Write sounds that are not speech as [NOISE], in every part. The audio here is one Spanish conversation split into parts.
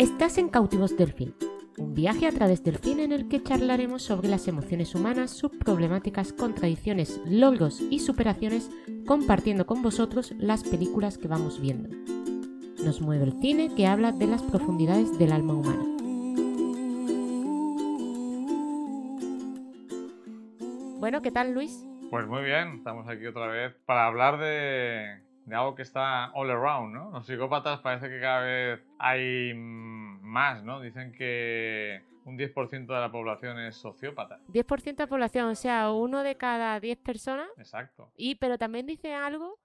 Estás en Cautivos del Film, un viaje a través del cine en el que charlaremos sobre las emociones humanas, sus problemáticas, contradicciones, logros y superaciones, compartiendo con vosotros las películas que vamos viendo. Nos mueve el cine que habla de las profundidades del alma humana. Bueno, ¿qué tal Luis? Pues muy bien, estamos aquí otra vez para hablar de, de algo que está all around, ¿no? Los psicópatas parece que cada vez hay más, ¿no? Dicen que un 10% de la población es sociópata. 10% de la población, o sea, uno de cada 10 personas. Exacto. Y pero también dice algo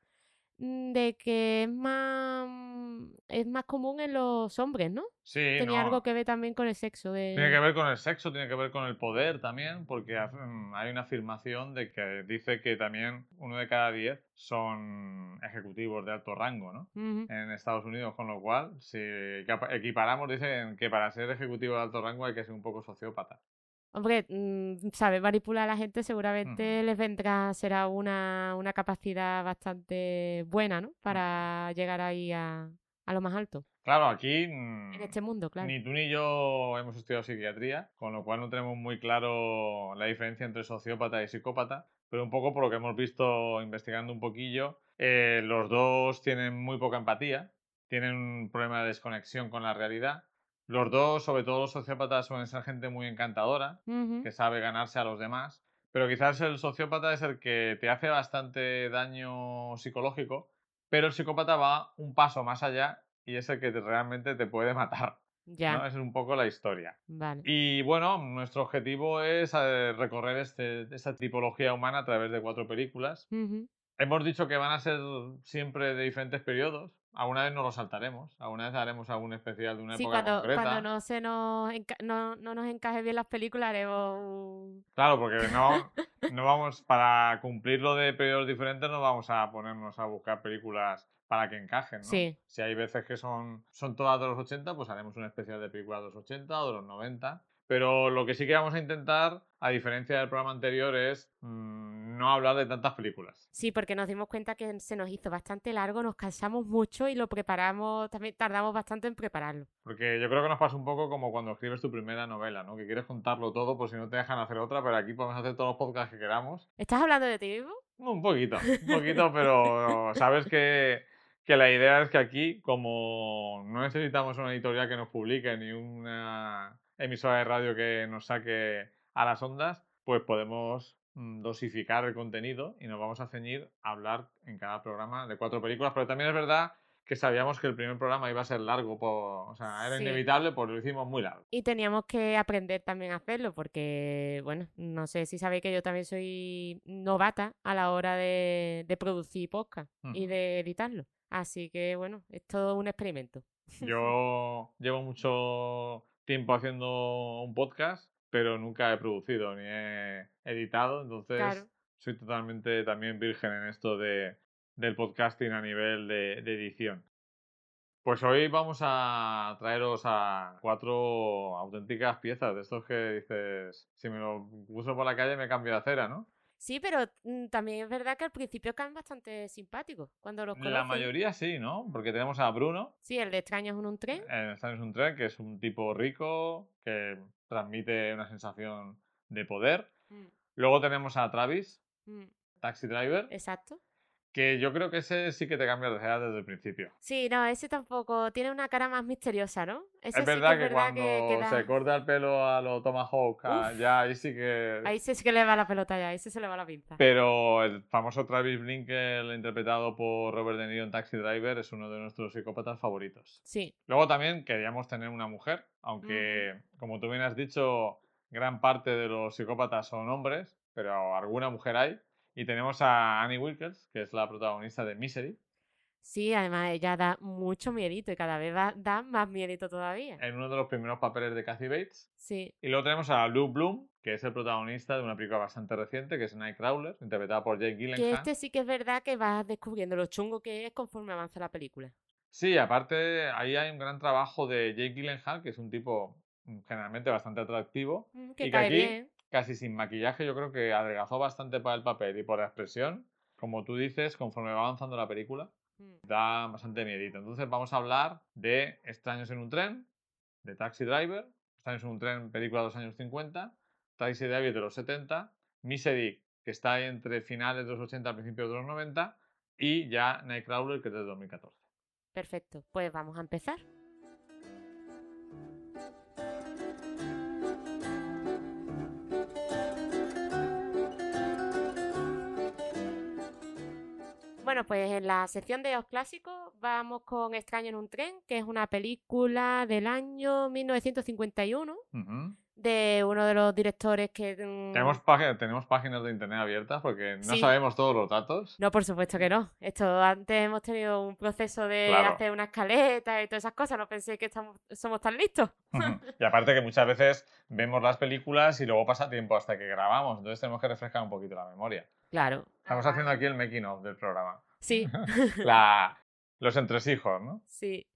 de que es más mm, es más común en los hombres, ¿no? Sí, Tenía no. algo que ver también con el sexo. De... Tiene que ver con el sexo, tiene que ver con el poder también, porque mm, hay una afirmación de que dice que también uno de cada diez son ejecutivos de alto rango, ¿no? En Estados Unidos, con lo cual, si equipa- equiparamos, dicen que para ser ejecutivo de alto rango hay que ser un poco sociópata. Hombre, mm, saber manipular a la gente seguramente les vendrá, será una, una capacidad bastante buena, ¿no? Para llegar ahí a, a lo más alto. Claro, aquí mm, En este mundo, claro. Ni tú ni yo hemos estudiado psiquiatría, con lo cual no tenemos muy claro la diferencia entre sociópata y psicópata, pero un poco por lo que hemos visto investigando un poquillo, eh, los dos tienen muy poca empatía, tienen un problema de desconexión con la realidad. Los dos, sobre todo los sociópatas, suelen ser gente muy encantadora, que sabe ganarse a los demás, pero quizás el sociópata es el que te hace bastante daño psicológico, pero el psicópata va un paso más allá y es el que te- realmente te puede [LAUGHS] matar. Ya, ¿no? Esa es un poco la historia. vale. Y bueno, nuestro objetivo es eh, recorrer este, esta tipología humana a través de cuatro películas. Hemos dicho que van a ser siempre de diferentes periodos. Alguna vez nos lo saltaremos. Alguna vez haremos algún especial de una Sí, época cuando, concreta. cuando no se nos no, no nos encaje bien las películas haremos Claro, porque no, [LAUGHS] no vamos, para cumplirlo de periodos diferentes, no vamos a ponernos a buscar películas para que encajen, ¿no? Sí. Si hay veces que son, son todas de los 80, pues haremos un especial de películas de los 80 o de los 90. Pero lo que sí que vamos a intentar, a diferencia del programa anterior, es mm, no hablar de tantas películas. Sí, porque nos dimos cuenta que se nos hizo bastante largo, nos cansamos mucho y lo preparamos, también tardamos bastante en prepararlo. Porque yo creo que nos pasa un poco como cuando escribes tu primera novela, ¿no? Que quieres contarlo todo, por si no te dejan hacer otra, pero aquí podemos hacer todos los podcasts que queramos. ¿Estás hablando de ti mismo? Un poquito, [LAUGHS] un poquito, pero sabes que, que la idea es que aquí, como no necesitamos una editorial que nos publique ni una emisora de radio que nos saque a las ondas, pues podemos mm, dosificar el contenido y nos vamos a ceñir a hablar en cada programa de cuatro películas, pero también es verdad que sabíamos que el primer programa iba a ser largo, por, o sea, era Sí. inevitable, pues lo hicimos muy largo. Y teníamos que aprender también a hacerlo, porque, bueno, no sé si sabéis que yo también soy novata a la hora de, de producir podcast y Ujú. de editarlo. Así que, bueno, es todo un experimento. Yo llevo mucho tiempo haciendo un podcast, pero nunca he producido ni he editado, entonces Claro. soy totalmente también virgen en esto de, del podcasting a nivel de, de edición. Pues hoy vamos a traeros a cuatro auténticas piezas de estos que dices, si me lo puso por la calle me cambio de acera, ¿no? Sí, pero mm, también es verdad que al principio caen bastante simpáticos cuando los La conoces. mayoría sí, ¿no? Porque tenemos a Bruno, Sí, el de extraños en un tren. En Stan es un tren que es un tipo rico que transmite una sensación de poder. Mm, Luego tenemos a Travis, mm, Taxi Driver, exacto. Que yo creo que ese sí que te cambia de edad desde el principio. Sí, no, ese tampoco. Tiene una cara más misteriosa, ¿no? Ese es sí verdad que que, es verdad cuando que, que da- se corta el pelo a lo Tomahawk, ah, Uf. ya ahí sí que... Ahí sí que le va la pelota ya, ahí sí se le va la pinza. Pero el famoso Travis Blinkel, interpretado por Robert De Niro en Taxi Driver, es uno de nuestros psicópatas favoritos. Sí, Luego también queríamos tener una mujer, aunque, como tú bien has dicho, gran parte de los psicópatas son hombres, pero alguna mujer hay. Y tenemos a Annie Wilkes, que es la protagonista de Misery, sí, además ella da mucho miedito y cada vez da más miedito todavía. en uno de los primeros papeles de Kathy Bates. Sí, Y luego tenemos a Luke Bloom, que es el protagonista de una película bastante reciente, que es Nightcrawler, interpretada por Jake que Gyllenhaal. este sí que es verdad que vas descubriendo lo chungo que es conforme avanza la película. Sí, aparte ahí hay un gran trabajo de Jake Gyllenhaal, que es un tipo mm, generalmente bastante atractivo, Mm, Y Que que cae aquí- bien. Casi sin maquillaje, yo creo que adelgazó bastante para el papel y por la expresión, como tú dices, conforme va avanzando la película, Mm. da bastante miedito. Entonces vamos a hablar de Extraños en un tren, de Taxi Driver, Extraños en un tren, película de los años 50, Taxi Driver de los 70, Misery, que está entre finales de los 80 y principios de los 90, y ya Nightcrawler, que es de 2014. Perfecto, pues vamos a empezar. Bueno, pues en la sección de los clásicos vamos con Extraño en un tren, que es una película del año 1951 Ujú. de uno de los directores que... mm, ¿Tenemos, tenemos páginas de internet abiertas porque no Sí. sabemos todos los datos. No, por supuesto que no. Esto antes hemos tenido un proceso de Claro. hacer una escaleta y todas esas cosas. No pensé que estamos, somos tan listos. [LAUGHS] Y aparte que muchas veces vemos las películas y luego pasa tiempo hasta que grabamos, entonces tenemos que refrescar un poquito la memoria. Claro. Estamos haciendo aquí el making of del programa. Sí, [LAUGHS] La- los entresijos, ¿no? sí.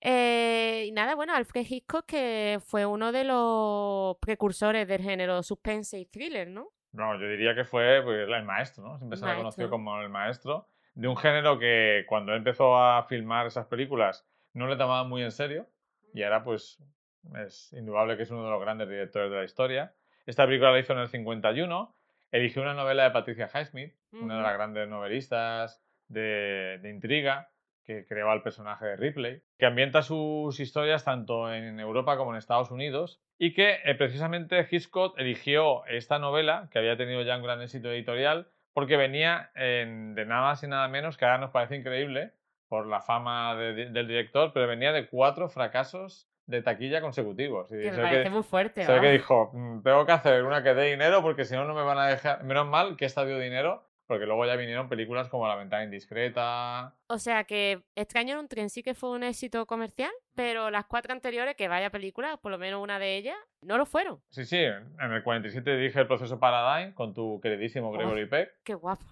Eh, y nada, bueno, Alfred Hitchcock que fue uno de los precursores del género suspense y thriller, ¿no? No, yo diría que fue pues, el maestro, ¿no? Siempre se le conoció como el maestro de un género que cuando empezó a filmar esas películas no le tomaban muy en serio y ahora pues es indudable que es uno de los grandes directores de la historia. Esta película la hizo en el 51, eligió una novela de Patricia Highsmith, una de las grandes novelistas de, de intriga que creó al personaje de Ripley, que ambienta sus historias tanto en Europa como en Estados Unidos y que eh, precisamente Hitchcock eligió esta novela, que había tenido ya un gran éxito editorial, porque venía en- de nada más y nada menos, que ahora nos parece increíble por la fama de- de- del director, pero venía de cuatro fracasos de taquilla consecutivos. Y Que me parece muy fuerte. se que dijo, "Mm, tengo que hacer una que dé dinero porque si no, no me van a dejar. Menos mal que esta dio dinero, porque luego ya vinieron películas como La ventana indiscreta. O sea que Extraño en un tren sí que fue un éxito comercial, pero las cuatro anteriores, que vaya película, por lo menos una de ellas, no lo fueron. Sí, sí, en el 47 dije el proceso Paradigm con tu queridísimo Gregory Peck, Qué guapo.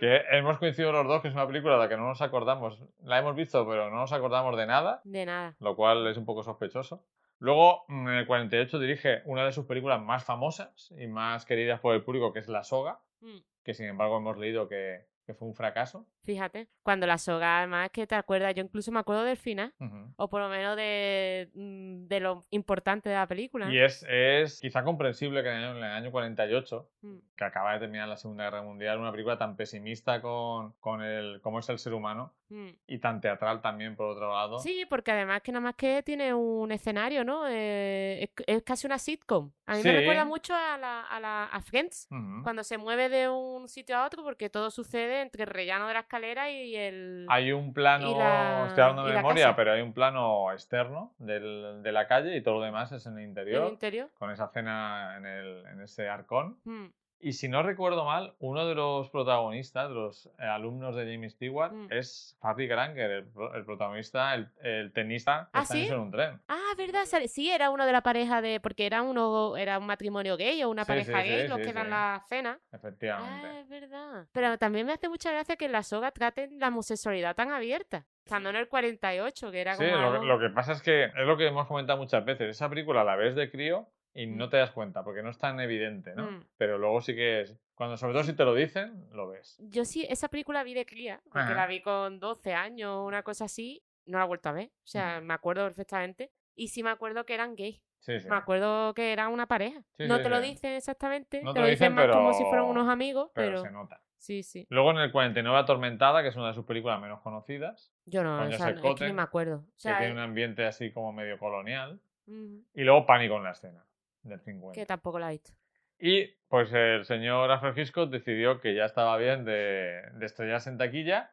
Que hemos coincidido los dos que es una película de la que no nos acordamos. La hemos visto, pero no nos acordamos de nada, De nada. lo cual es un poco sospechoso. Luego, mm, en el 48 dirige una de sus películas más famosas y más queridas por el público, que es La Soga, Mm, que sin embargo hemos leído que, que fue un fracaso. Fíjate. Cuando la soga, además, que te acuerdas, yo incluso me acuerdo del final. Ujú. O por lo menos de, mm, de lo importante de la película. Y es, es quizá comprensible que en el, año, en el año 48, Mm. que acaba de terminar la Segunda Guerra Mundial, una película tan pesimista con, con el, cómo es el ser humano Mm. y tan teatral también, por otro lado. Sí, porque además que nada más que tiene un escenario, ¿no? Eh, es, es casi una sitcom. A mí me recuerda Sí. mucho a, la, a, la, a Friends, cuando se mueve de un sitio a otro porque todo sucede entre el rellano de la escalera y el... Hay un plano, la- estoy hablando de memoria, casa. pero hay un plano externo del- de la calle y todo lo demás es en el el interior, interior. con esa cena en, el, en ese arcón. Mm, Y si no recuerdo mal, uno de los protagonistas, de los eh, alumnos de James Stewart, Mm. es Harry Granger, el, el protagonista, el, el tenista que ¿Ah, está sí? en un tren. Ah, verdad, sí, era uno de la pareja de. Porque era uno, era un matrimonio gay o una Sí, pareja sí, gay sí, los sí, que dan sí. la cena. Efectivamente. Ah, es verdad. Pero también me hace mucha gracia que en la soga traten la homosexualidad tan abierta. Estando en el 48, que era Sí, como. lo, algo- lo que pasa es que es lo que hemos comentado muchas veces. Esa película la ves de crío y no Mm. te das cuenta porque no es tan evidente, ¿no? Mm. Pero luego sí que es. Cuando, sobre todo si te lo dicen, lo ves. Yo sí, esa película vi de cría, porque Ajá. la vi con 12 años, una cosa así. No la he vuelto a ver. O sea, me acuerdo perfectamente. Y sí me acuerdo que eran gays. Sí, sí. Me acuerdo que eran una pareja. Sí, no te lo dicen exactamente. No te, lo dicen, más como si fueran unos amigos, Pero, pero. se nota. Sí, sí. Luego en el 49 Atormentada, que es una de sus películas menos conocidas, Yo no, Con o sea, Joseph es que ni Cotten, me acuerdo. O sea, que eh, tiene un ambiente así como medio colonial. Y luego Pánico en la escena, del 50. que tampoco la he visto. Y pues el señor Alfred Hitchcock decidió que ya estaba bien de, de estrellarse en taquilla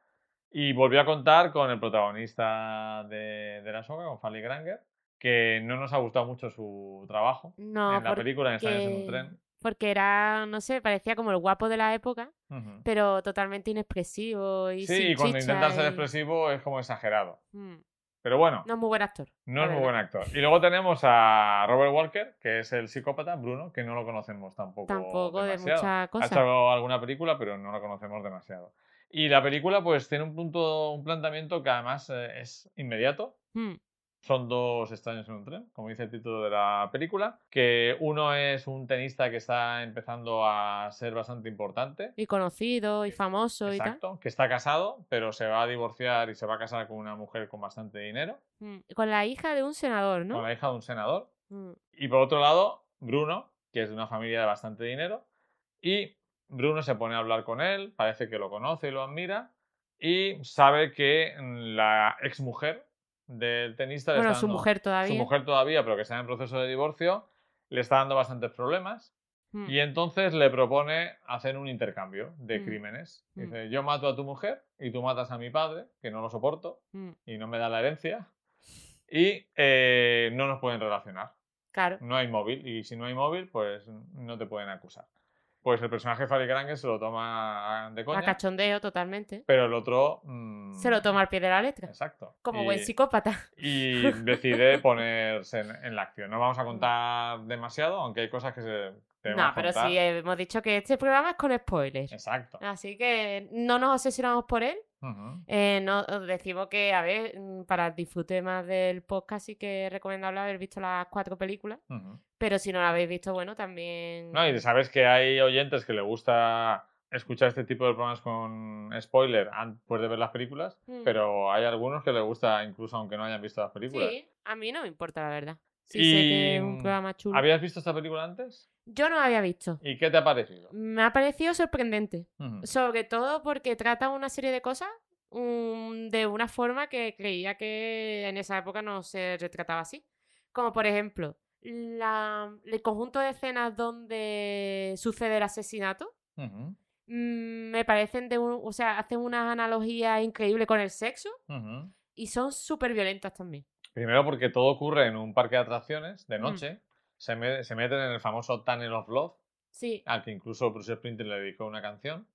y volvió a contar con el protagonista de, de la soga, con Fanny Granger, que no nos ha gustado mucho su trabajo No, en la película en Extraños en un tren. Porque era, no sé, parecía como el guapo de la época, Ujú. pero totalmente inexpresivo y Sí, sin y cuando chicha intenta ser y- expresivo es como exagerado. Mm, Pero bueno, No es muy buen actor. no es muy buen actor. Y luego tenemos a Robert Walker, que es el psicópata, Bruno, que no lo conocemos tampoco. Tampoco de demasiado. muchas Ha hecho alguna película, pero no la conocemos demasiado. Y la película, pues, tiene un punto, un planteamiento que además eh, es inmediato. Mm, son dos extraños en un tren, como dice el título de la película, que uno es un tenista que está empezando a ser bastante importante. Y conocido y famoso y tal. Exacto, que está casado, pero se va a divorciar y se va a casar con una mujer con bastante dinero, Mm, Con la hija de un senador, ¿no? con la hija de un senador. Mm, Y por otro lado, Bruno, que es de una familia de bastante dinero, y Bruno se pone a hablar con él, parece que lo conoce y lo admira, y sabe que la exmujer del tenista le Bueno, está su dando- mujer todavía. su mujer todavía, pero que está en proceso de divorcio, le está dando bastantes problemas. Mm, Y entonces le propone hacer un intercambio de Mm. crímenes. Mm. Dice, yo mato a tu mujer y tú matas a mi padre, que no lo soporto mm, y no me da la herencia. Y eh, no nos pueden relacionar. Claro. No hay móvil. Y si no hay móvil, pues no te pueden acusar. Pues el personaje de Farid Granger se lo toma de A coña. cachondeo totalmente. Pero el otro... mm, Se lo toma al pie de la letra. Exacto. Como Y- buen psicópata. y [LAUGHS] decide ponerse en, en la acción. No vamos a contar demasiado, aunque hay cosas que se No, pero contar. sí hemos dicho que este programa es con spoilers. Exacto. Así que no nos obsesionamos por él. Eh, no, os decimos que, a ver, mm, para el disfrute más del podcast sí que es recomendable haber visto las cuatro películas. Pero si no lo habéis visto, bueno, también... No, y sabes que hay oyentes que le gusta escuchar este tipo de programas con spoiler antes de ver las películas, Mm. pero hay algunos que les gusta incluso aunque no hayan visto las películas. Sí, a mí no me importa, la verdad. Sí sé que es Y, un programa chulo. ¿Habías visto esta película antes? Yo no la había visto. ¿Y qué te ha parecido? Me ha parecido sorprendente. Sobre todo porque trata una serie de cosas mm, de una forma que creía que en esa época no se retrataba así. Como por ejemplo, la- el conjunto de escenas donde sucede el asesinato. Mm, Me parecen de un. O sea, hacen una analogía increíble con el sexo y son súper violentas también. Primero porque todo ocurre en un parque de atracciones de Mm. noche. Se, me- se meten en el famoso Tunnel of Love, Sí, al que incluso Bruce Springsteen le dedicó una canción.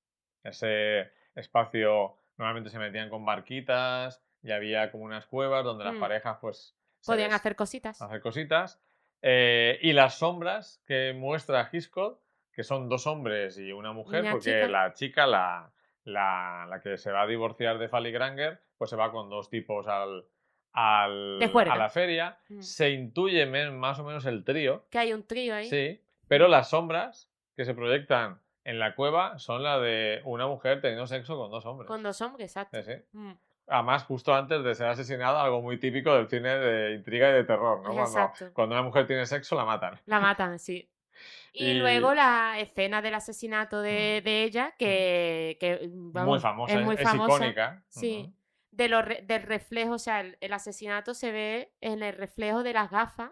Ese espacio normalmente se metían con barquitas y había como unas cuevas donde las Mm. parejas pues podían hacer cositas. hacer cositas. Eh, y las sombras que muestra Hitchcock, que son dos hombres y una mujer, Una porque chica. la chica, la, la, la que se va a divorciar de Fally Granger, pues se va con dos tipos al, al- a la feria. Mm. Se intuye más o menos el trío, Que hay un trío ahí. sí, pero las sombras que se proyectan en la cueva son la de una mujer teniendo sexo con dos hombres. Con dos hombres, exacto. Sí, sí. Mm, Además, justo antes de ser asesinada, algo muy típico del cine de intriga y de terror, ¿no? Cuando, cuando una mujer tiene sexo, la matan. La matan, sí. [LAUGHS] Y, Y- luego la escena del asesinato de, de ella, que, que, vamos, muy famosa, es muy es famosa. icónica. Sí. De lo re- del reflejo, o sea, el, el asesinato se ve en el reflejo de las gafas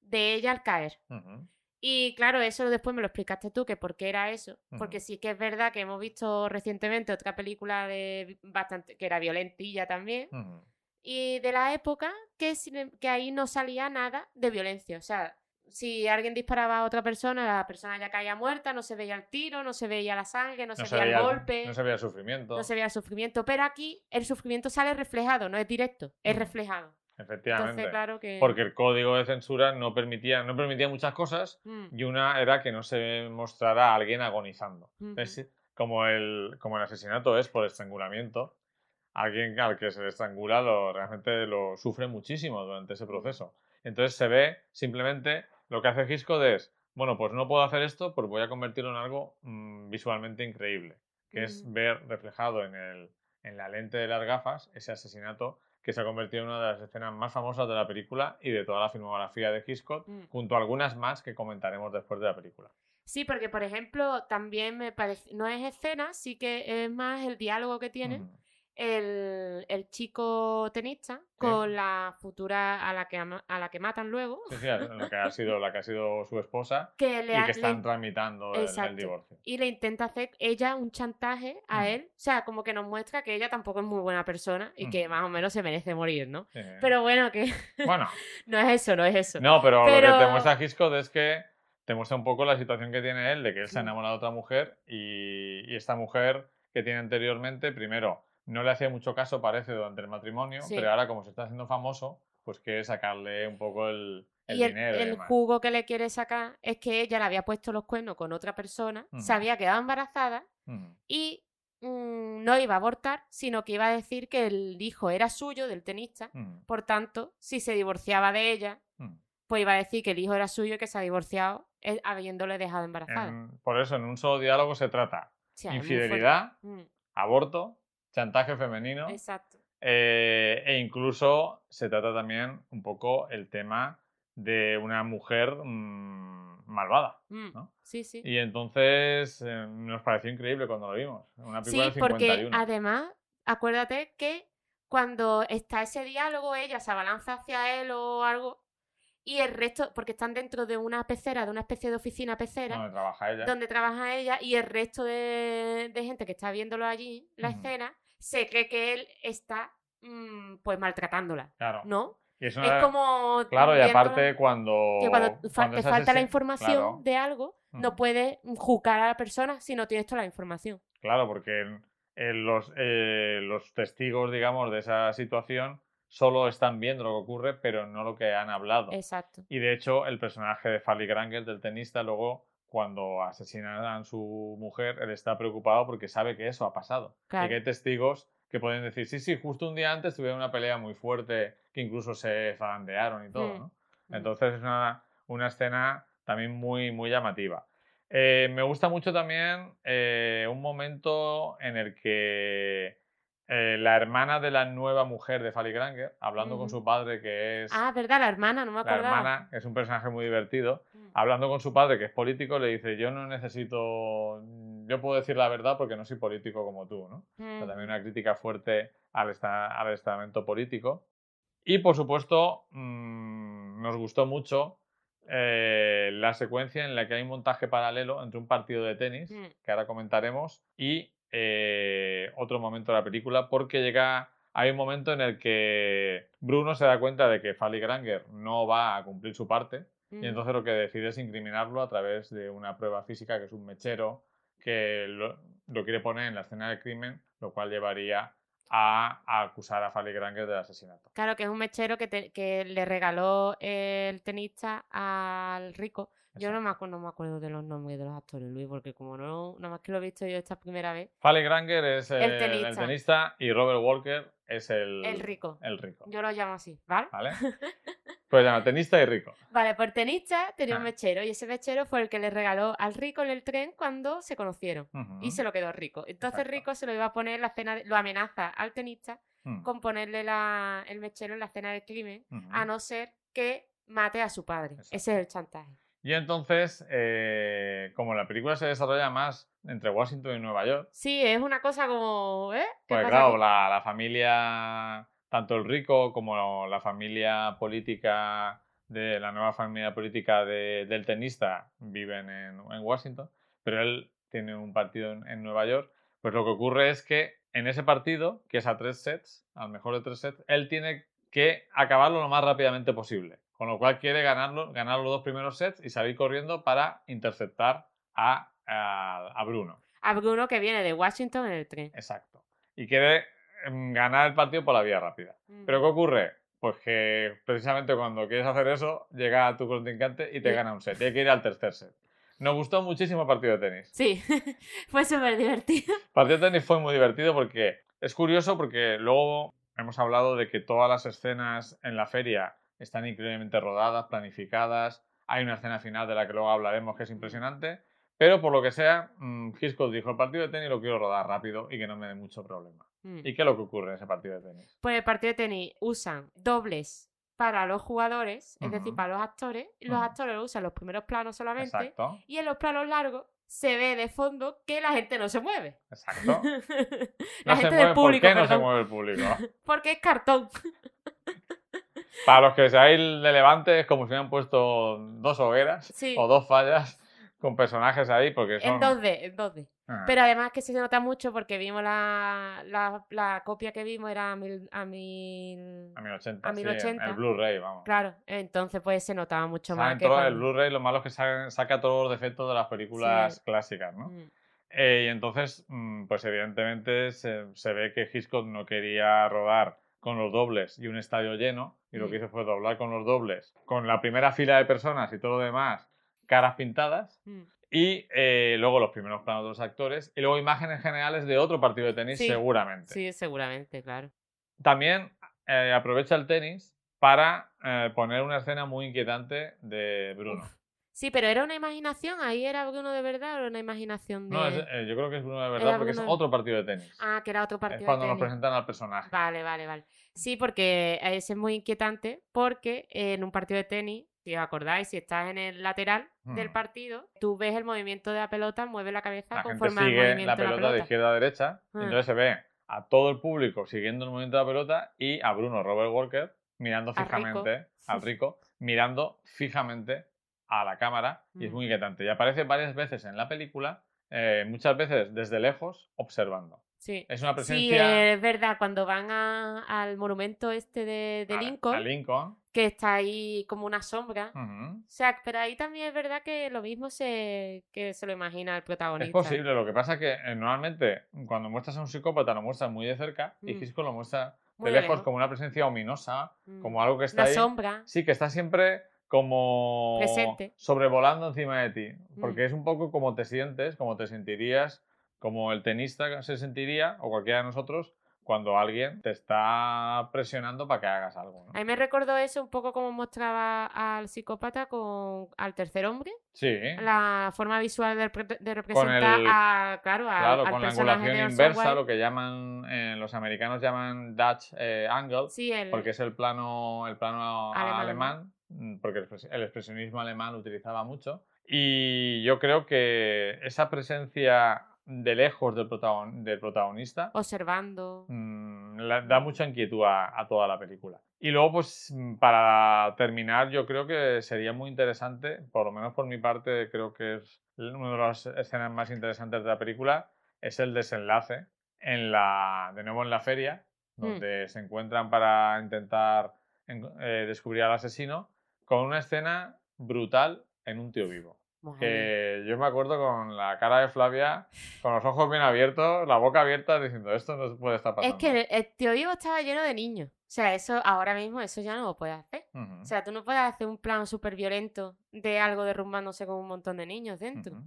de ella al caer. Y claro, eso después me lo explicaste tú, que por qué era eso. Porque sí que es verdad que hemos visto recientemente otra película de bastante que era violentilla también. Y de la época que, que ahí no salía nada de violencia. O sea, si alguien disparaba a otra persona, la persona ya caía muerta, no se veía el tiro, no se veía la sangre, no, No se, veía el el- golpe, No se veía el sufrimiento. no se veía el sufrimiento. Pero aquí el sufrimiento sale reflejado, no es directo, es Mm. reflejado. Efectivamente. Entonces, claro que... Porque el código de censura no permitía, no permitía muchas cosas Mm, y una era que no se mostrara a alguien agonizando. ujú. Es como el, como el asesinato es por estrangulamiento, alguien al que se le estrangula lo, realmente lo sufre muchísimo durante ese proceso. Entonces se ve simplemente lo que hace Hitchcock es, bueno, pues no puedo hacer esto, pues voy a convertirlo en algo mm, visualmente increíble, que es Ujú. ver reflejado en, el, en la lente de las gafas ese asesinato que se ha convertido en una de las escenas más famosas de la película y de toda la filmografía de Hitchcock, Mm. junto a algunas más que comentaremos después de la película. Sí, porque por ejemplo, también me parece, no es escena, sí que es más el diálogo que tiene. El, el chico tenista con la futura a la que a la que matan luego, Sí, sí, la que ha sido, la que ha sido su esposa [LAUGHS] que le, y que están le- tramitando el- divorcio. y le intenta hacer ella un chantaje a Mm. él, o sea, como que nos muestra que ella tampoco es muy buena persona y que más o menos se merece morir, ¿no? Pero bueno, que [LAUGHS] Bueno, no es eso, no es eso. no, pero, lo que te muestra Hitchcock es que te muestra un poco la situación que tiene él, de que él se ha enamorado de otra mujer y, y esta mujer que tiene anteriormente, primero, no le hacía mucho caso, parece, durante el matrimonio, Sí. pero ahora como se está haciendo famoso, pues quiere sacarle un poco el, el y el, dinero. y el demás. jugo que le quiere sacar es que ella le había puesto los cuernos con otra persona, se había quedado embarazada y mm, no iba a abortar, sino que iba a decir que el hijo era suyo, del tenista. Por tanto, si se divorciaba de ella, pues iba a decir que el hijo era suyo y que se ha divorciado eh, habiéndole dejado embarazada. En- por eso, en un solo diálogo se trata O sea, infidelidad. Mm, aborto, chantaje femenino exacto. eh, e incluso se trata también un poco el tema de una mujer mm, malvada. Mm, ¿no? Sí, sí. Y entonces eh, nos pareció increíble cuando lo vimos. Una película Sí, porque 51. además, acuérdate que cuando está ese diálogo, ella se abalanza hacia él o algo, y el resto, porque están dentro de una pecera, de una especie de oficina pecera, donde trabaja ella. donde trabaja ella, y el resto de, de gente que está viéndolo allí, la escena, se cree que él está mm, pues maltratándola, Claro. ¿no? Y es, como. Claro, y aparte cuando. que cuando, fa- te falta la información Claro, de algo, no Mm. puedes juzgar a la persona si no tienes toda la información. claro, porque los, eh, los testigos, digamos, de esa situación solo están viendo lo que ocurre, pero no lo que han hablado. Exacto. Y de hecho, el personaje de Fally Granger, del tenista, luego, cuando asesinan a su mujer, él está preocupado porque sabe que eso ha pasado. Y Claro. que hay testigos que pueden decir, sí, sí, justo un día antes tuvieron una pelea muy fuerte, que incluso se zarandearon y todo, Mm. ¿no? Entonces es una, una escena también muy, muy llamativa. Eh, me gusta mucho también eh, un momento en el que eh, la hermana de la nueva mujer de Fally Granger, hablando con Ujú. su padre, que es Ah, ¿verdad? La hermana, no me la acordaba. hermana, es un personaje muy divertido, Mm. hablando con su padre, que es político, le dice, yo no necesito, yo puedo decir la verdad porque no soy político como tú, ¿no? O sea, Mm. también una crítica fuerte al, esta- al estamento político. Y por supuesto, mm, nos gustó mucho eh, la secuencia en la que hay un montaje paralelo entre un partido de tenis, Mm. que ahora comentaremos, y eh, otro momento de la película, porque llega, hay un momento en el que Bruno se da cuenta de que Fally Granger no va a cumplir su parte, Mm. y entonces lo que decide es incriminarlo a través de una prueba física, que es un mechero, que lo, lo quiere poner en la escena del crimen, lo cual llevaría a, a acusar a Fally Granger del asesinato. Claro, que es un mechero que, te- que le regaló el tenista al rico. Yo no me, acuerdo, no me acuerdo de los nombres de los actores, Luis, porque como no, nada más que lo he visto yo esta primera vez, Fally Granger es el, El el tenista. y Robert Walker es el, el rico. el rico. Yo lo llamo así, ¿vale? ¿Vale? [LAUGHS] Pues llama tenista y rico. Vale, pues el tenista tenía un mechero y ese mechero fue el que le regaló al rico en el tren cuando se conocieron. Y se lo quedó rico. Entonces Exacto. Rico se lo iba a poner en la cena, de- lo amenaza al tenista Mm. con ponerle la- el mechero en la cena del crimen, a no ser que mate a su padre. Ese es el chantaje. Y entonces, eh, como la película se desarrolla más entre Washington y Nueva York, Sí, es una cosa como. ¿eh? ¿Qué pues pasa claro, la, la familia, tanto el rico como la familia política de la nueva familia política de- del tenista viven en, en Washington, pero él tiene un partido en, en Nueva York. Pues lo que ocurre es que en ese partido, que es a tres sets, al mejor de tres sets, él tiene que acabarlo lo más rápidamente posible. Con lo cual quiere ganarlo, ganar los dos primeros sets y salir corriendo para interceptar a, a- a Bruno. A Bruno que viene de Washington en el tren. Exacto. Y quiere em, ganar el partido por la vía rápida. Mm. ¿Pero qué ocurre? Pues que precisamente cuando quieres hacer eso, llega tu contrincante y te gana un set. Y hay que ir al tercer set. Nos gustó muchísimo el partido de tenis. Sí, [LAUGHS] fue súper divertido. El partido de tenis fue muy divertido porque es curioso porque luego hemos hablado de que todas las escenas en la feria están increíblemente rodadas, planificadas. Hay una escena final de la que luego hablaremos que es impresionante. Pero por lo que sea, mm, Hitchcock dijo, el partido de tenis lo quiero rodar rápido y que no me dé mucho problema. Mm. ¿Y qué es lo que ocurre en ese partido de tenis? Pues el partido de tenis usan dobles para los jugadores, es decir, Ujú. para los actores. Los Ujú. actores usan los primeros planos solamente. Exacto, Y en los planos largos se ve de fondo que la gente no se mueve. exacto. [LAUGHS] la No se gente mueve, del público, ¿Por qué no se mueve el público? [LAUGHS] porque es cartón. [LAUGHS] Para los que seáis de Levante, es como si hubieran puesto dos hogueras Sí. o dos fallas con personajes ahí, porque son... En 2D, en 2D. Ah, Pero además que se nota mucho porque vimos la, la, la copia que vimos era a mil, a mil... a 1080, a sí, 1080. el Blu-ray, vamos. Claro, entonces pues se notaba mucho Saben más que todo, El cuando- Blu-ray lo malo es que saca, saca todos los defectos de las películas Sí. clásicas, ¿no? Mm, Eh, y entonces, mm, pues evidentemente se, se ve que Hitchcock no quería rodar con los dobles y un estadio lleno, y lo que Mm. hizo fue doblar con los dobles, con la primera fila de personas y todo lo demás, caras pintadas, mm. Y eh, luego los primeros planos de los actores. Y luego imágenes generales de otro partido de tenis, Sí, seguramente. Sí, seguramente, claro. También eh, aprovecha el tenis para eh, poner una escena muy inquietante de Bruno. Sí, pero ¿era una imaginación? ¿Ahí era Bruno de verdad o era una imaginación de...? No, es- eh, yo creo que es Bruno de verdad Era porque es otro partido de tenis. Ah, que era otro es partido cuando de nos tenis. presentan al personaje. Vale, vale, vale. Sí, porque ese es muy inquietante porque en un partido de tenis, si os acordáis, si estás en el lateral del Mm. partido, tú ves el movimiento de la pelota, mueve la cabeza La gente conforme al sigue movimiento la de la pelota de pelota. izquierda a derecha. y Ah. entonces se ve a todo el público siguiendo el movimiento de la pelota y a Bruno Robert Walker mirando Rico. fijamente al [LAUGHS] rico, mirando fijamente a la cámara y es Mm. muy inquietante. Y aparece varias veces en la película, eh, muchas veces desde lejos, observando. Sí. Es una Sí, presencia es verdad, cuando van a- al monumento este de, de a- Lincoln, a Lincoln. que está ahí como una sombra. Ujú. O sea, pero ahí también es verdad que lo mismo se, que se lo imagina el Es protagonista. posible, lo que pasa es que eh, normalmente cuando muestras a un psicópata lo muestras muy de cerca y Mm. Hitchcock lo muestra de de lejos lejos. como una presencia ominosa, Mm. como algo que está Una ahí. sombra. Sí, que está siempre como Presente. sobrevolando encima de ti, porque Mm. es un poco como te sientes, como te sentirías, como el tenista se sentiría, o cualquiera de nosotros, cuando alguien te está presionando para que hagas algo. ¿no? A mí me recordó eso un poco como mostraba al psicópata con al tercer hombre, Sí, la forma visual de, repre- de representar el- a, claro, a- claro, al con la angulación inversa, lo que llaman, eh, los americanos llaman Dutch eh, angle, Sí, el, porque es el plano, el plano Alemán. alemán, porque el expres- el expresionismo alemán lo utilizaba mucho. Y yo creo que esa presencia de lejos del, protagon- del protagonista observando. mm, la- da mucha inquietud a, a toda la película. Y luego, pues, mm, para terminar, yo creo que sería muy interesante, por lo menos por mi parte, creo que es una de las escenas más interesantes de la película, es el desenlace en la, de nuevo en la feria, donde se encuentran para intentar en- eh, descubrir al asesino, con una escena brutal en un tío vivo. Que yo me acuerdo con la cara de Flavia, con los ojos bien abiertos, la boca abierta, diciendo esto no puede estar Es pasando. que el, el tío vivo estaba lleno de niños. O sea, eso ahora mismo eso ya no lo puedes hacer. O sea, tú no puedes hacer un plano súper violento de algo derrumbándose con un montón de niños dentro.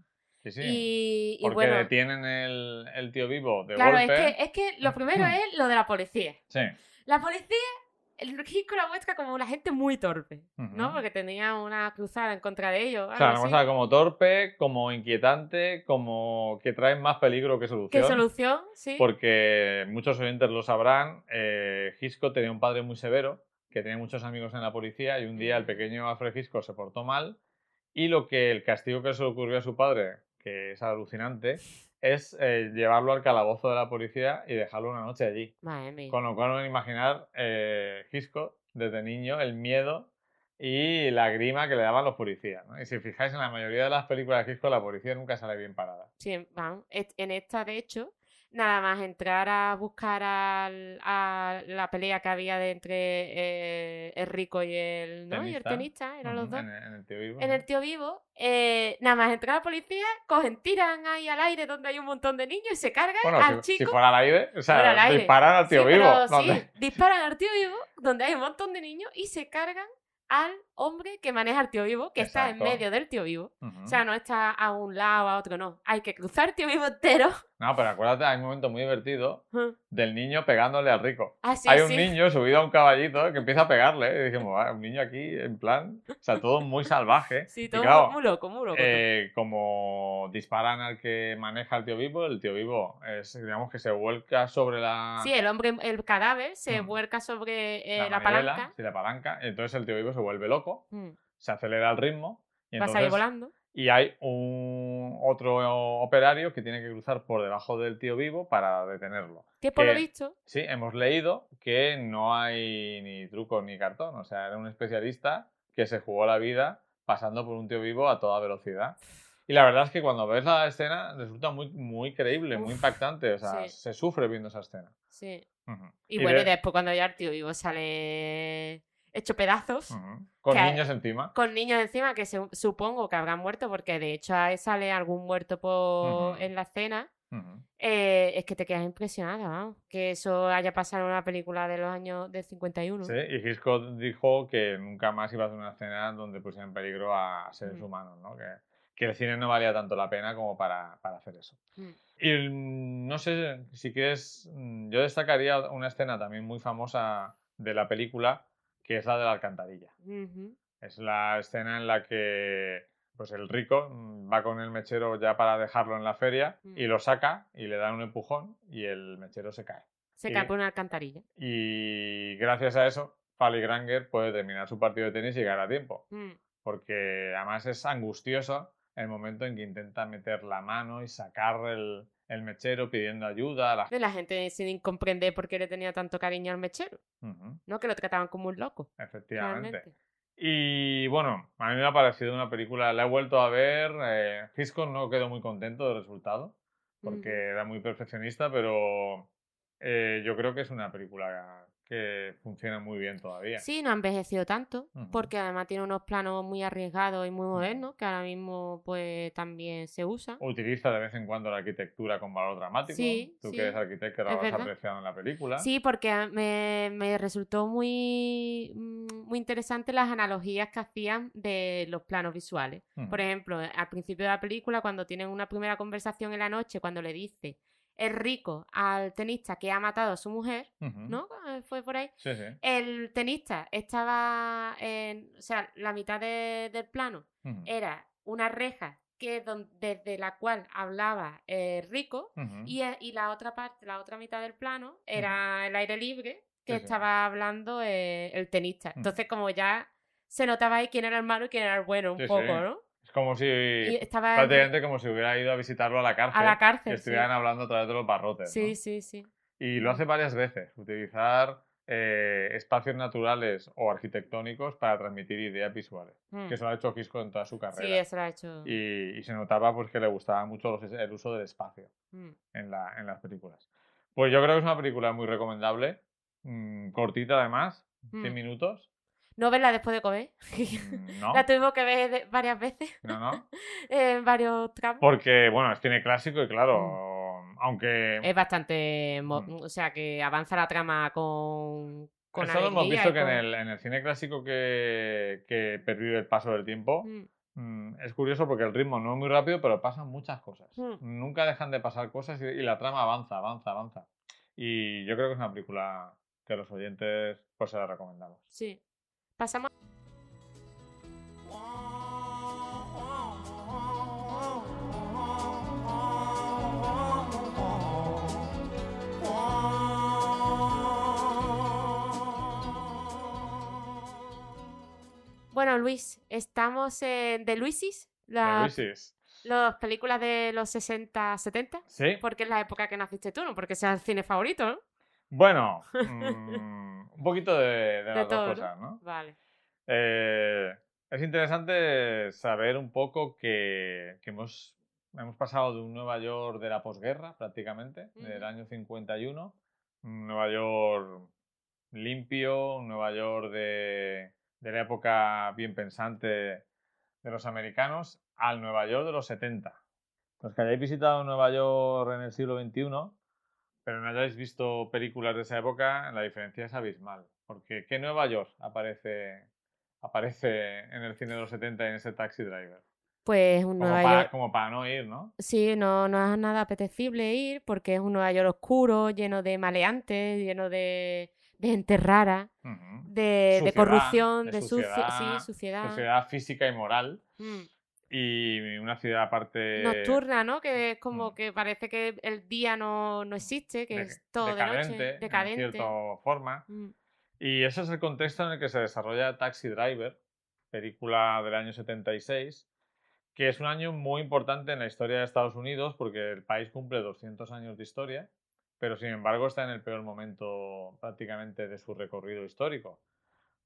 Sí, sí. Y, y porque bueno, detienen el, el tío vivo de claro, golpe. es que, es que lo [LAUGHS] primero es lo de la policía. Sí. La policía, el Hitchcock la muestra como una gente muy torpe, ¿no? ujú. Porque tenía una cruzada en contra de ellos. O sea, muestra como torpe, como inquietante, como que trae más peligro que solución. ¿Qué solución? Sí. Porque muchos oyentes lo sabrán, eh, Hitchcock tenía un padre muy severo, que tenía muchos amigos en la policía, y un día el pequeño Alfred Hitchcock se portó mal, y lo que el castigo que se le ocurrió a su padre, que es alucinante, es eh, llevarlo al calabozo de la policía y dejarlo una noche allí. Con lo cual, pueden imaginar eh, Hitchcock desde niño, el miedo y la grima que le daban los policías. ¿no? Y si fijáis, en la mayoría de las películas de Hitchcock, la policía nunca sale bien parada. Sí. Et- En esta, de hecho, nada más entrar a buscar al- a la pelea que había de entre eh, el rico y el, ¿no? y el Tenista. eran los dos. En, el- en el tío vivo. En el tío vivo, eh, nada más entrar la policía, cogen, tiran ahí al aire donde hay un montón de niños y se cargan Bueno, al si, si chico. fuera al aire, o sea, al aire. disparan al tío Sí, vivo. pero sí, disparan al tío vivo donde hay un montón de niños y se cargan al hombre que maneja al tío vivo, que está en medio del tío vivo. O sea, no está a un lado, a otro, no. Hay que cruzar el tío vivo entero. No, pero acuérdate, hay un momento muy divertido del niño pegándole al rico. Ah, sí, hay un sí. niño subido a un caballito que empieza a pegarle. Y dijimos, "Ah, un niño aquí, en plan, o sea, todo muy salvaje. [LAUGHS] Sí, Y todo claro, muy loco, muy loco. eh, como disparan al que maneja al tío vivo, el tío vivo, es, digamos que se vuelca sobre la, Sí, el hombre, el cadáver se vuelca sobre eh, la palanca. sí, la palanca. Entonces el tío vivo se vuelve loco, Mm. se acelera el ritmo. Y Vas volando. Y hay un otro operario que tiene que cruzar por debajo del tío vivo para detenerlo. Que por lo visto, Sí, hemos leído que no hay ni truco ni cartón. O sea, era un especialista que se jugó la vida pasando por un tío vivo a toda velocidad. Y la verdad es que cuando ves la escena resulta muy, muy creíble, muy impactante. O sea, sí. se sufre viendo esa escena. sí. Y, bueno, de- y después cuando ya el tío vivo sale hecho pedazos. Con niños encima. Con niños encima que se- supongo que habrán muerto, porque de hecho ahí sale algún muerto por, en la escena. Eh, es que te quedas impresionada, vamos. Que eso haya pasado en una película de los años del 51. Sí, y Hitchcock dijo que nunca más iba a hacer una escena donde pusiera en peligro a seres Ujú. humanos, ¿no? Que, que el cine no valía tanto la pena como para, para hacer eso. Mm. Y mm, no sé si quieres, mm, yo destacaría una escena también muy famosa de la película, que es la de la alcantarilla. Es la escena en la que pues el rico mm, va con el mechero ya para dejarlo en la feria y Mm. lo saca y le da un empujón y el mechero se cae. Se Y- cae por una alcantarilla. Y gracias a eso, Fally Granger puede terminar su partido de tenis y llegar a tiempo. Mm. Porque además es angustioso el momento en que intenta meter la mano y sacar el, el mechero pidiendo ayuda a la De la gente sin comprender por qué le tenía tanto cariño al mechero, Ujú, ¿no? Que lo trataban como un loco. efectivamente. Realmente. Y bueno, a mí me ha parecido una película, la he vuelto a ver. Eh, Hitchcock no quedó muy contento del resultado, porque Ujú. era muy perfeccionista, pero eh, yo creo que es una película que funciona muy bien todavía. Sí, no ha envejecido tanto, porque además tiene unos planos muy arriesgados y muy modernos, que ahora mismo pues también se usan. Utiliza de vez en cuando la arquitectura con valor dramático. Sí, Tú sí, que eres arquitecto lo es habrás verdad. apreciado en la película. Sí, porque me, me resultó muy, mm, muy interesante las analogías que hacían de los planos visuales. Por ejemplo, al principio de la película, cuando tienen una primera conversación en la noche, cuando le dice el rico al tenista que ha matado a su mujer. ¿no? Eh, Fue por ahí. Sí, sí. El tenista estaba en, o sea, la mitad de- del plano era una reja que don- desde la cual hablaba el rico y, eh, y la otra parte, la otra mitad del plano era el aire libre que Sí, estaba hablando eh, el tenista. Entonces como ya se notaba ahí quién era el malo y quién era el bueno un poco. ¿no? Es como si. Y estaba Prácticamente como si hubiera ido a visitarlo a la cárcel. a la Y cárcel. Sí, estuvieran hablando a través de los barrotes. sí, ¿no? sí. sí. Y lo hace varias veces, utilizar eh, espacios naturales o arquitectónicos para transmitir ideas visuales, Mm. que eso lo ha hecho Hitchcock en toda su Sí, carrera. eso lo ha hecho. y, y se notaba pues, que le gustaba mucho los- el uso del espacio Mm. en, la- en las películas. Pues yo creo que es una película muy recomendable, mm, cortita además, 100 Mm. minutos. ¿No verla después de comer? Mm, [LAUGHS] No, La tuvimos que ver varias veces no, no. [LAUGHS] en varios tramos. Porque, bueno, es cine clásico y claro, aunque... Mm. Es bastante. Mm. O sea, que avanza la trama con. con Esto lo hemos visto que en el, en el cine clásico que, que pervive el paso del tiempo, Mm. es curioso porque el ritmo no es muy rápido, pero pasan muchas cosas. Nunca dejan de pasar cosas y, y la trama avanza, avanza, avanza. Y yo creo que es una película que a los oyentes pues se la recomendamos. Sí. Pasamos. Bueno, Luis, estamos en The Luisis, ¿De la- Luisis? las películas de los 60-70, Sí. porque es la época que naciste tú, ¿no? Porque sea el cine favorito, ¿no? Bueno, [LAUGHS] mm, un poquito de, de las dos cosas, ¿no? Vale. Eh, es interesante saber un poco que, que hemos, hemos pasado de un Nueva York de la posguerra, prácticamente, del Ujú. año 51, un Nueva York limpio, un Nueva York de, de la época bien pensante de los americanos, al Nueva York de los 70. Los que hayáis visitado Nueva York en el siglo XXI, pero no hayáis visto películas de esa época, la diferencia es abismal. Porque ¿qué Nueva York aparece, aparece en el cine de los 70 en ese Taxi Driver? Pues un Como Nueva para, York. como para no ir, ¿no? Sí, no, no es nada apetecible ir porque es un Nueva York oscuro, lleno de maleantes, lleno de, de gente rara, de, corrupción, de de, suciedad, sí, suciedad. Física y moral. Mm. Y una ciudad aparte... Nocturna, ¿no? Que es como que parece que el día no, no existe, que de- es todo de decadente, noche, en decadente. cierta forma. Mm, Y ese es el contexto en el que se desarrolla Taxi Driver, película del año 76, que es un año muy importante en la historia de Estados Unidos porque el país cumple 200 años de historia, pero sin embargo está en el peor momento prácticamente de su recorrido histórico,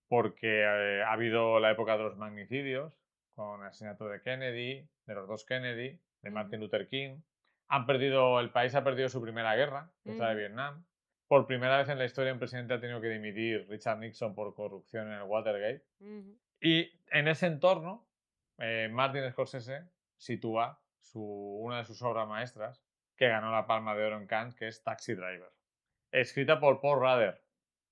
porque eh, ha habido la época de los magnicidios, con el asesinato de Kennedy, de los dos Kennedy, de Martin. Luther King. Han perdido, el país ha perdido su primera guerra, que es la de. Vietnam. Por primera vez en la historia un presidente ha tenido que dimitir Richard Nixon por corrupción en el Watergate. Y en ese entorno, eh, Martin Scorsese sitúa su, una de sus obras maestras, que ganó la Palma de Oro en Cannes, que es Taxi Driver. Escrita por Paul Rudder.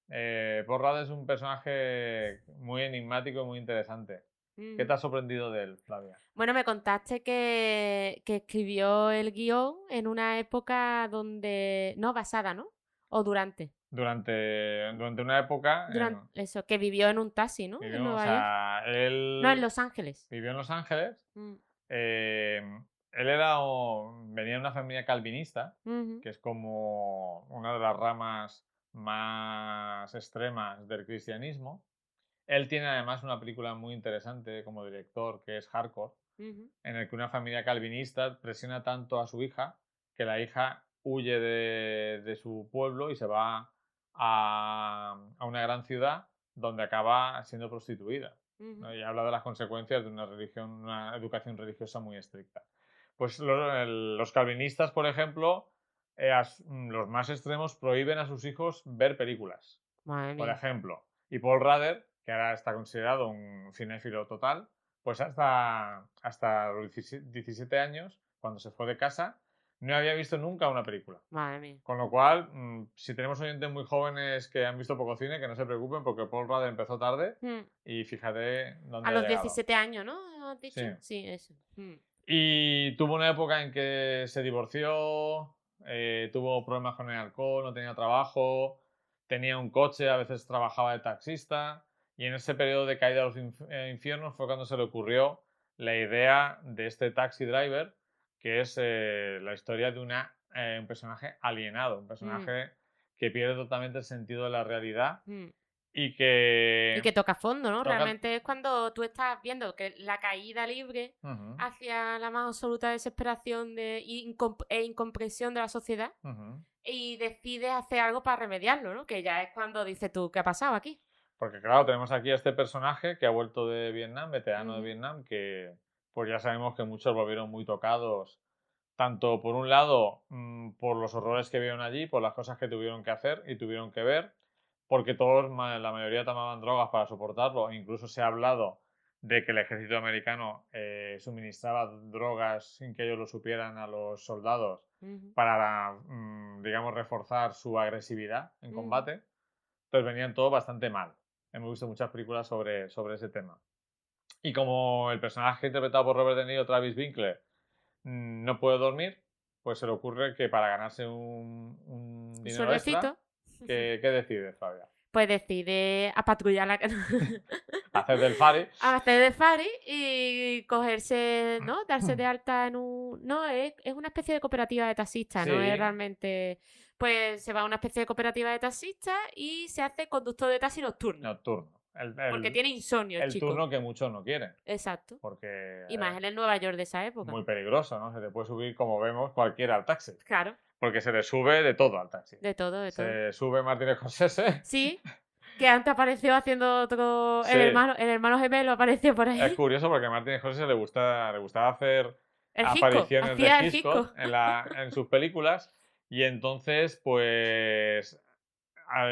Eh, Paul Rudder es un personaje muy enigmático y muy interesante. ¿Qué te Ujú. ha sorprendido de él, Flavia? Bueno, me contaste que, que escribió el guion en una época donde... No, basada, ¿no? O durante. Durante, durante una época. en- Durante eso, que vivió en un taxi, ¿no? vivió, en o York. sea, él No, en Los Ángeles. vivió en Los Ángeles. Mm, eh, él era o- venía de una familia calvinista, que es como una de las ramas más extremas del cristianismo. Él tiene además una película muy interesante como director, que es Hardcore, ujú. en el que una familia calvinista presiona tanto a su hija que la hija huye de, de su pueblo y se va a, a una gran ciudad donde acaba siendo prostituida. ¿no? Y habla de las consecuencias de una religión, una educación religiosa muy estricta. Pues lo- el- los calvinistas, por ejemplo, eh, as- mm, los más extremos prohíben a sus hijos ver películas. Madre Por mía. ejemplo, y Paul Rader, que ahora está considerado un cinéfilo total, pues hasta, hasta los 17 17 años, cuando se fue de casa, no había visto nunca una película. Madre mía. Con lo cual, mm, si tenemos oyentes muy jóvenes que han visto poco cine, que no se preocupen porque Paul Rader empezó tarde Mm. y fíjate dónde A ha los llegado. 17 años, ¿no? ¿Has dicho? Sí. Sí, eso. Mm. Y tuvo una época en que se divorció, eh, tuvo problemas con el alcohol, no tenía trabajo, tenía un coche, a veces trabajaba de taxista. Y en ese periodo de caída a los eh, infiernos fue cuando se le ocurrió la idea de este taxi driver, que es eh, la historia de una, eh, un personaje alienado, un personaje que pierde totalmente el sentido de la realidad Mm. y que... Y que toca fondo, ¿no? toca- Realmente es cuando tú estás viendo que la caída libre Ujú, hacia la más absoluta desesperación de, e incomprensión de la sociedad ujú. y decides hacer algo para remediarlo, ¿no? Que ya es cuando dices tú, ¿qué ha pasado aquí? Porque claro, tenemos aquí a este personaje que ha vuelto de Vietnam, veterano de. Vietnam, que pues ya sabemos que muchos volvieron muy tocados, tanto por un lado mm, por los horrores que vieron allí, por las cosas que tuvieron que hacer y tuvieron que ver, porque todos, la mayoría tomaban drogas para soportarlo, e incluso se ha hablado de que el ejército americano eh, suministraba drogas sin que ellos lo supieran a los soldados para, mm, digamos, reforzar su agresividad en combate. Entonces venían todo bastante mal. Hemos visto muchas películas sobre, sobre ese tema. Y como el personaje interpretado por Robert De Niro, Travis Winkler, mm, no puede dormir, pues se le ocurre que para ganarse un, un extra, ¿qué, [LAUGHS] qué decide Fabia? pues decide a patrullar la [LAUGHS] Hacer del Fari. a [LAUGHS] hacer de Fari y cogerse, ¿no? Darse de alta en un... No, es, es una especie de cooperativa de taxistas, no es realmente... Pues se va a una especie de cooperativa de taxistas y se hace conductor de taxi nocturno. Nocturno. El, el- porque tiene insomnio el, chico. turno que muchos no quieren. Exacto. Porque Y eh, más en el Nueva York de esa época. muy peligroso, ¿no? Se te puede subir, como vemos, cualquiera al taxi. Claro, Porque se le sube de todo al taxi. de todo, de todo. Se sube Martin Scorsese. Sí, que antes apareció haciendo otro... Sí. El, hermano, el hermano gemelo apareció por ahí. Es curioso porque a Martin Scorsese le, gusta, le gustaba hacer El apariciones de Hitchcock. en, la- en sus películas y entonces pues a,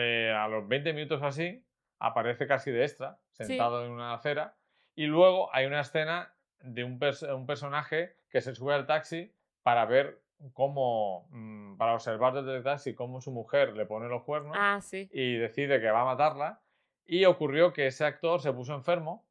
a los 20 minutos así aparece casi de extra sentado en una acera y luego hay una escena de un, pers- un personaje que se sube al taxi para ver cómo mm, para observar desde el taxi cómo su mujer le pone los cuernos Ah, sí. y decide que va a matarla. Y ocurrió que ese actor se puso enfermo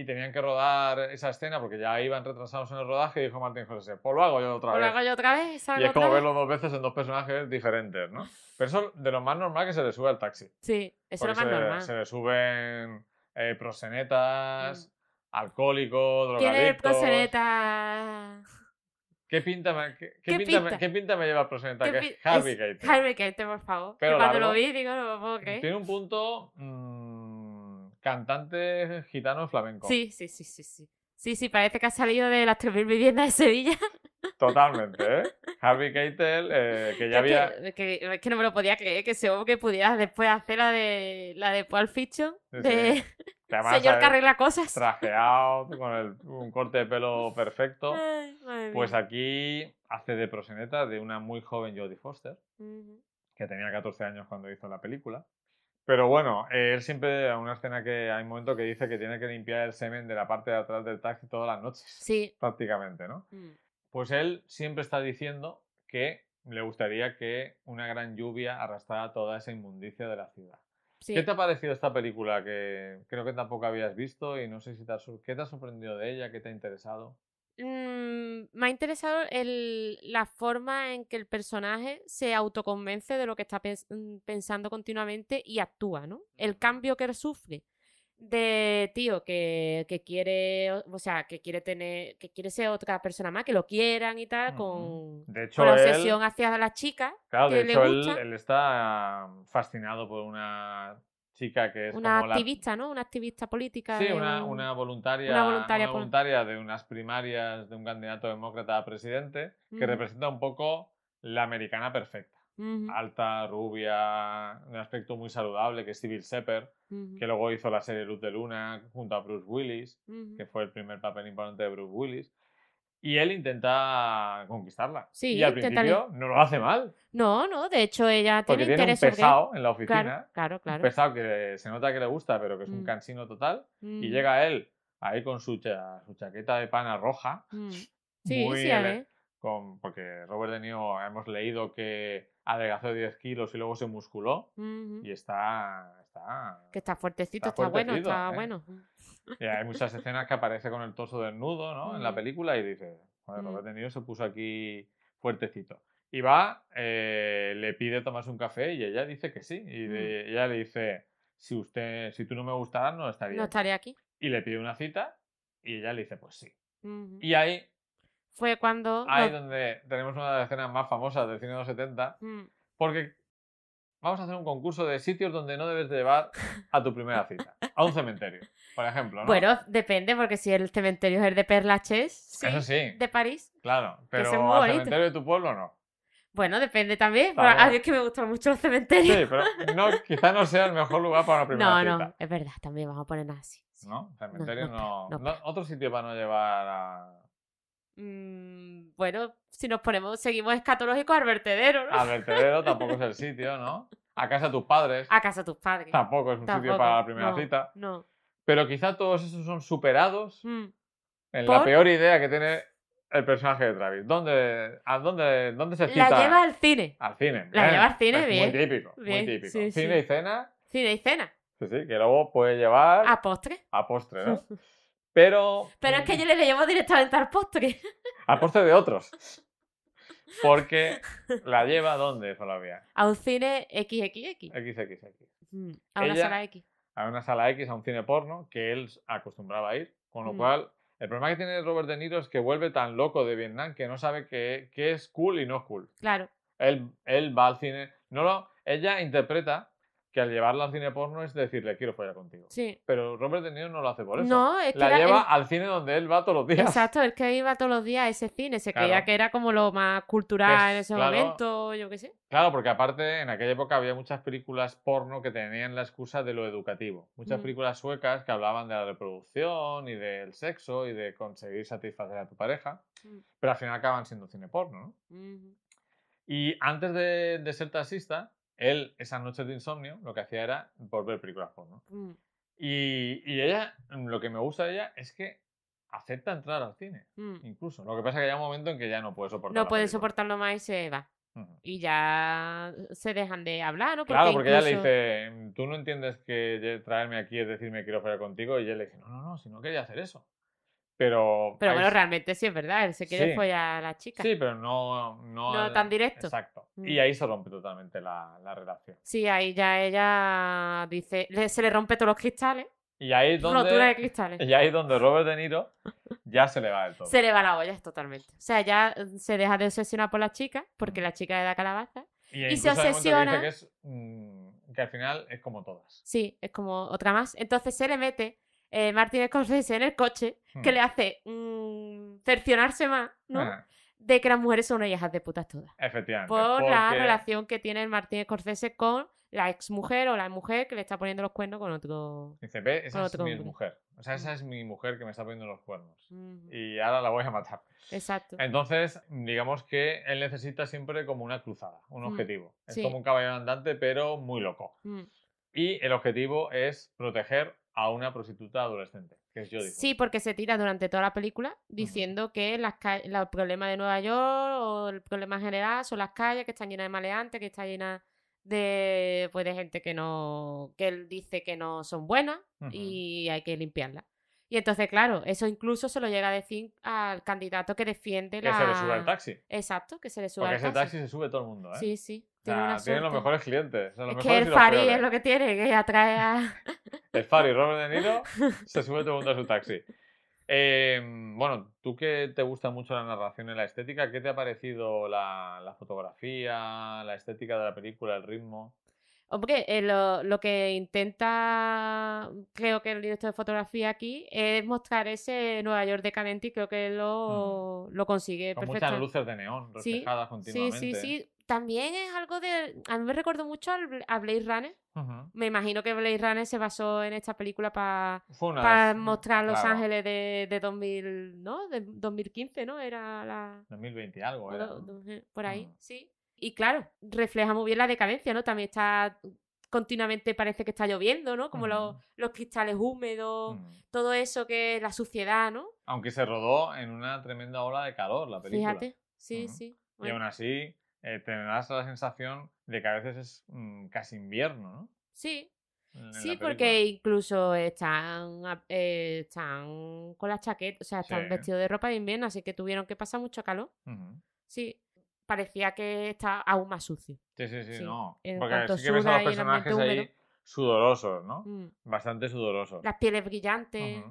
y tenían que rodar esa escena porque ya iban retrasados en el rodaje y dijo Martín José, pues lo hago yo otra Pues lo vez. hago yo otra vez, Y es como verlo dos veces en dos personajes diferentes, ¿no? Pero eso de lo más normal que se le sube al taxi. Sí, eso es lo más se, normal. se le suben eh, prosenetas, alcohólicos, ¿Quién es el drogadictos. proseneta? ¿Qué pinta me, qué, qué ¿Qué pinta, me- qué pinta me lleva el proseneta? ¿Qué Que es Harvey Keitel. Harvey Keitel, por favor. Pero cuando largo. lo vi, digo, no lo puedo creer. Tiene un punto mm, cantante gitano flamenco. Sí, sí, sí, sí, sí. Sí, sí, parece que ha salido de las 3.000 viviendas de Sevilla. Totalmente, ¿eh? [LAUGHS] Harvey Keitel, eh, que ya Es que- había... es que, es que no me lo podía creer que ese hombre pudiera después hacer la de la de Pulp Fiction Sí, de sí. [LAUGHS] que además señor que arregla cosas. trajeado, con el- un corte de pelo perfecto. Ay, Pues aquí hace de proseneta de una muy joven Jodie Foster, Ujú. que tenía 14 años cuando hizo la película. Pero bueno, eh, él siempre, a una escena que hay un momento que dice que tiene que limpiar el semen de la parte de atrás del taxi todas las noches, Sí. prácticamente, ¿no? Mm. Pues él siempre está diciendo que le gustaría que una gran lluvia arrastrara toda esa inmundicia de la ciudad. Sí. ¿Qué te ha parecido esta película que creo que tampoco habías visto y no sé si te ha, ¿qué te ha sorprendido de ella? ¿Qué te ha interesado? Mm, me ha interesado el- la forma en que el personaje se autoconvence de lo que está mm, pensando continuamente y actúa, ¿no? El cambio que él sufre de tío que, que quiere, o sea, que quiere tener, que quiere ser otra persona más, que lo quieran y tal, con, De hecho, con la él- obsesión hacia las chicas, Claro, de que le hecho, él, gusta. él está fascinado por una chica que es una como la... activista, ¿no? Una activista política. Sí, de una, un- una voluntaria, una una voluntaria pol- voluntaria de unas primarias de un candidato demócrata a presidente que representa un poco la americana perfecta. Alta, rubia, un aspecto muy saludable, que es Civil ujú, que luego hizo la serie Luz de Luna junto a Bruce Willis, que fue el primer papel importante de Bruce Willis. Y él intenta conquistarla. Sí, y al principio no lo hace mal, No, no, de hecho ella tiene tiene un interés sobre él. pesado en la oficina. Claro, claro, Un claro. pesado que se nota que le gusta, pero que es un Mm. cansino total. Y Mm, llega él ahí con su, cha- su chaqueta de pana roja. mm. [LAUGHS] Sí, muy sí, ele- con, porque Robert De Niro hemos leído que adelgazó 10 kilos y luego se musculó. Ujú. Y está. Está Que está fuertecito, Está está, bueno, está ¿eh? bueno. y hay muchas escenas que aparece con el torso desnudo ¿no? en la Mm. película y dice: Joder, Mm. Robert De Niro se puso aquí fuertecito. Y va, eh, le pide tomarse un café y ella dice que sí. Y de- ella le dice: si, usted, si tú no me gustaras, no estaría. No aquí". estaré aquí. Y le pide una cita y ella le dice: Pues sí. Y ahí, Fue cuando. ahí donde tenemos una de las escenas más famosas del cine de los 70 Mm. Porque vamos a hacer un concurso de sitios donde no debes de llevar a tu primera cita. A un cementerio, por ejemplo. ¿no? Bueno, depende, porque si el cementerio es el de Perlaches, sí, Eso sí, de París. claro. Pero bonito. cementerio de tu pueblo no. Bueno, depende también. a mí es que me gustan mucho los cementerios. Sí, pero no, quizá no sea el mejor lugar para una [LAUGHS] primera no, cita. no, es verdad, también vamos a ponernos así. sí. ¿No? Cementerio no no. no no- otro sitio para no llevar a- Mm, bueno, si nos ponemos, seguimos escatológicos al vertedero, ¿no? al vertedero, tampoco es el [LAUGHS] sitio, ¿no? A casa de tus padres, A casa de tus padres. tampoco es un sitio Tampoco, para la primera no, cita. No. Pero quizá todos esos son superados Mm. en la ¿Por? peor idea que tiene el personaje de Travis. ¿Dónde, a dónde, dónde se cita? La lleva al cine. Al cine. La bien. lleva al cine, Es bien. Muy típico, Bien, muy típico. sí, cine sí. y cena, Cine y cena. sí, sí, que luego puede llevar A postre. a postre, ¿no? [LAUGHS] Pero... Pero es que yo le llevo directamente al postre. [LAUGHS] A postre de otros. [LAUGHS] Porque la lleva ¿dónde, Solavia? A un cine XXX. XXX. Mm, A una Ella- sala X. A una sala X, a un cine porno, que él acostumbraba a ir. Con lo Mm. cual, el problema que tiene Robert De Niro es que vuelve tan loco de Vietnam que no sabe qué, qué es cool y no cool. Claro. Él, él va al cine. No lo, ella interpreta que al llevarla al cine porno es decirle quiero follar contigo. Sí. Pero Robert De Niro no lo hace por eso. No, es que la lleva el- al cine donde él va todos los días. Exacto, el que iba todos los días a ese cine. Se Claro. creía que era como lo más cultural Es- en ese claro. momento, yo qué sé. Claro, porque aparte en aquella época había muchas películas porno que tenían la excusa de lo educativo. Muchas Mm. películas suecas que hablaban de la reproducción y del sexo y de conseguir satisfacer a tu pareja. Mm. Pero al final acaban siendo cine porno, ¿no? Y antes de, de ser taxista, él, esas noches de insomnio, lo que hacía era volver películas porno. Mm. Y, y ella, lo que me gusta de ella es que acepta entrar al cine, Mm. incluso. Lo que pasa es que llega un momento en que ya no puede soportar. No puede película. soportarlo más y se va. Y ya se dejan de hablar, ¿no? Claro, porque ella le incluso- dice, tú no entiendes que traerme aquí es decirme quiero follar contigo. Y él le dice, no, no, no, si no quería hacer eso. Pero. Pero bueno, realmente sí es verdad, él se quiere Sí. follar a la chica. Sí, pero no. No, No al- tan directo. Exacto. Mm. Y ahí se rompe totalmente la, la relación. Sí, ahí ya ella dice, se le rompe todos los cristales, Y ahí es rotura de donde. cristales. Y ahí es donde Robert De Niro [LAUGHS] ya se le va del todo. Se le va la olla totalmente. O sea, ya eh, se deja de obsesionar por la chica, porque la chica le da calabaza. Y, y se momento que dice obsesiona. que es. mm, que al final es como todas. Sí, es como otra más. Entonces se le mete eh, Martin Scorsese en el coche, que Hmm. le hace mm, cercionarse más, ¿no? Ah, De que las mujeres son unas hijas de putas todas. efectivamente. Por la relación que tiene el Martin Scorsese con la ex mujer o la mujer que le está poniendo los cuernos con otro. Dice, ve, esa es mi mujer. O sea, esa Mm. es mi mujer que me está poniendo los cuernos. Y ahora la voy a matar. Exacto. Entonces, digamos que él necesita siempre como una cruzada, un Mm, objetivo. Es sí. como un caballero andante, pero muy loco. Mm. Y el objetivo es proteger a una prostituta adolescente, que es Jodie. Sí, porque se tira durante toda la película diciendo que las la- el problema de Nueva York o el problema en general son las calles que están llenas de maleantes, que están llenas de, pues, de gente que no, que él dice que no son buenas y hay que limpiarlas. Y entonces, claro, eso incluso se lo llega a decir al candidato que defiende Que la... se le sube el taxi. Exacto, que se le sube Porque al ese taxi. taxi se sube todo el mundo, ¿eh? Sí, sí. O Tiene sea, una tienen los mejores clientes. o sea, los Es que el Fari es lo que tiene, que atrae a... [LAUGHS] El Fari, Robert De Niro, [LAUGHS] se sube todo el mundo a su taxi. Eh, bueno, tú que te gusta mucho la narración y la estética, ¿qué te ha parecido la, la fotografía, la estética de la película, el ritmo? Hombre, eh, lo, lo que intenta, creo que el director de fotografía aquí, es mostrar ese Nueva York decadente y creo que lo, lo consigue Con muchas luces de neón Sí, reflejadas Sí, continuamente. sí, sí. También es algo de... A mí me recordó mucho a Blade Runner. Me imagino que Blade Runner se basó en esta película para de- mostrar Los claro, Ángeles de, de 2000, ¿no? De 2015, ¿no? Era la... 2020 y algo, era, por ahí, sí. Y claro, refleja muy bien la decadencia, ¿no? También está continuamente parece que está lloviendo, ¿no? Como los, los cristales húmedos, todo eso que es la suciedad, ¿no? Aunque se rodó en una tremenda ola de calor la película. Fíjate, sí, sí. Y aún así, eh, tendrás la sensación de que a veces es mm, casi invierno, ¿no? sí, En- sí, porque incluso están, eh, están con la chaqueta, o sea, están Sí. vestidos de ropa de invierno, así que tuvieron que pasar mucho calor. Sí, parecía que está aún más sucio. Sí, sí, sí, Sí, no. en Porque sí que ves a los personajes ahí húmedo. sudorosos, ¿no? Mm. Bastante sudorosos. Las pieles brillantes.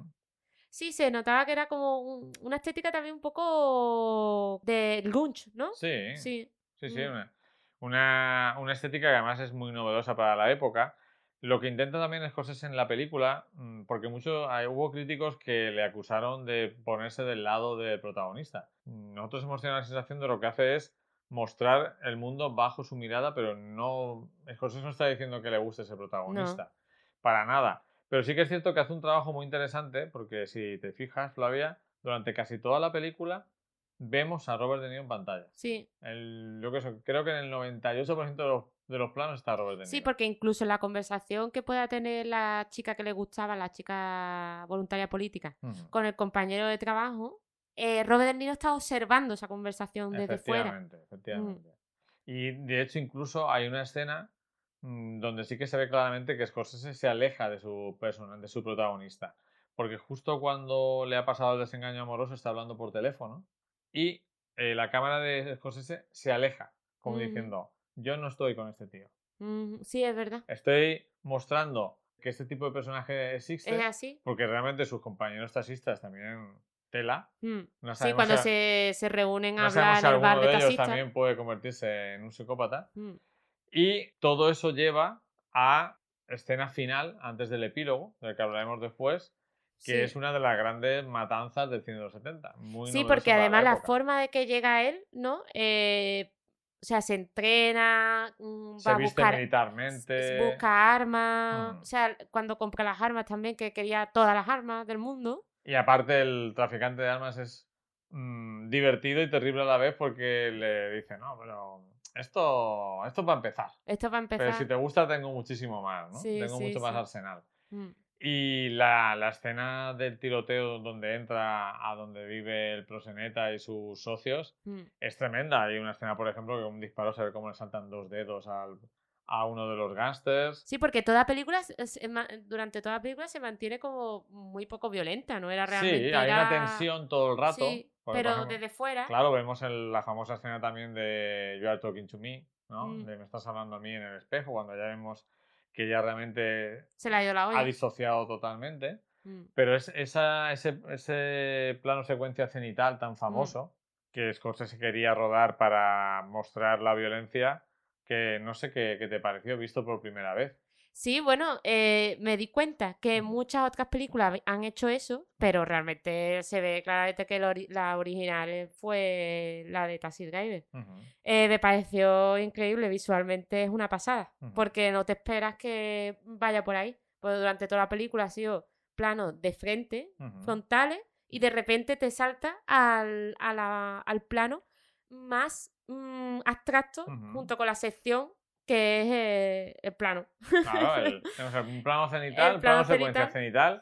Sí, se notaba que era como un- una estética también un poco de grunge, ¿no? Sí, sí, Sí. sí. Mm. Una, una, una estética que además es muy novedosa para la época. Lo que intenta también es cosas en la película, mm, porque mucho, hay- hubo críticos que le acusaron de ponerse del lado del protagonista. Nosotros hemos tenido la sensación de lo que hace es mostrar el mundo bajo su mirada, pero no. Scorsese no está diciendo que le guste ese protagonista. Para nada. Pero sí que es cierto que hace un trabajo muy interesante, porque si te fijas, Flavia, durante casi toda la película vemos a Robert De Niro en pantalla. Sí, El, yo creo que en el 98% de los, de los planos está Robert De Niro. sí, porque incluso en la conversación que pueda tener la chica que le gustaba, la chica voluntaria política, con el compañero de trabajo, eh, Robert De Niro está observando esa conversación desde fuera. Efectivamente, efectivamente. Y de hecho, incluso hay una escena mm, donde sí que se ve claramente que Scorsese se aleja de su persona, de su protagonista. Porque justo cuando le ha pasado el desengaño amoroso está hablando por teléfono y eh, la cámara de Scorsese se aleja, como Ujú. diciendo, yo no estoy con este tío. Mm, sí, es verdad. Estoy mostrando que este tipo de personaje existe Es así. porque realmente sus compañeros taxistas también tela. Mm. No Sí, cuando si- se, se reúnen a no sabemos hablar si en el bar alguno de de ellos también puede convertirse en un psicópata. Mm. Y todo eso lleva a escena final, antes del epílogo, del que hablaremos después, que Sí. es una de las grandes matanzas del cine de los 70. Muy Sí, porque para además la, época. forma de que llega él, ¿no? Eh, o sea, se entrena, mm, Se va a viste buscar, militarmente. busca armas, Ujú. o sea, cuando compra las armas también, que quería todas las armas del mundo. Y aparte el traficante de armas es mm, divertido y terrible a la vez porque le dice, no, pero esto, esto para empezar. Esto va a empezar. Pero si te gusta tengo muchísimo más, ¿no? Sí, tengo sí, mucho más arsenal. Mm, Y la, la escena del tiroteo donde entra a donde vive el proseneta y sus socios mm. es tremenda. Hay una escena, por ejemplo, que un disparo se ve cómo le saltan dos dedos al- a uno de los gángsters. Sí, porque toda película, durante toda la película se mantiene como muy poco violenta, ¿no? Era realmente. Sí, hay una era- tensión todo el rato. Sí, pero ejemplo, desde fuera. Claro, vemos el- la famosa escena también de You are talking to me, ¿no? Mm. De me estás hablando a mí en el espejo, cuando ya vemos que ya realmente Se le ha ido la ha disociado totalmente. Mm, Pero es esa, ese, ese plano secuencia cenital tan famoso que Scorsese quería rodar para mostrar la violencia que no sé qué, qué te pareció visto por primera vez. Sí, bueno, eh, me di cuenta que muchas otras películas han hecho eso, pero realmente se ve claramente que la, ori- la original fue la de Taxi Driver. Eh, me pareció increíble, visualmente es una pasada, porque no te esperas que vaya por ahí. Pues durante toda la película ha sido planos de frente, frontales, y de repente te salta al, a la- al plano más mm, abstracto, junto con la sección que es eh, el plano. Claro, el- [LAUGHS] un plano cenital, El plano plano secuencia cenital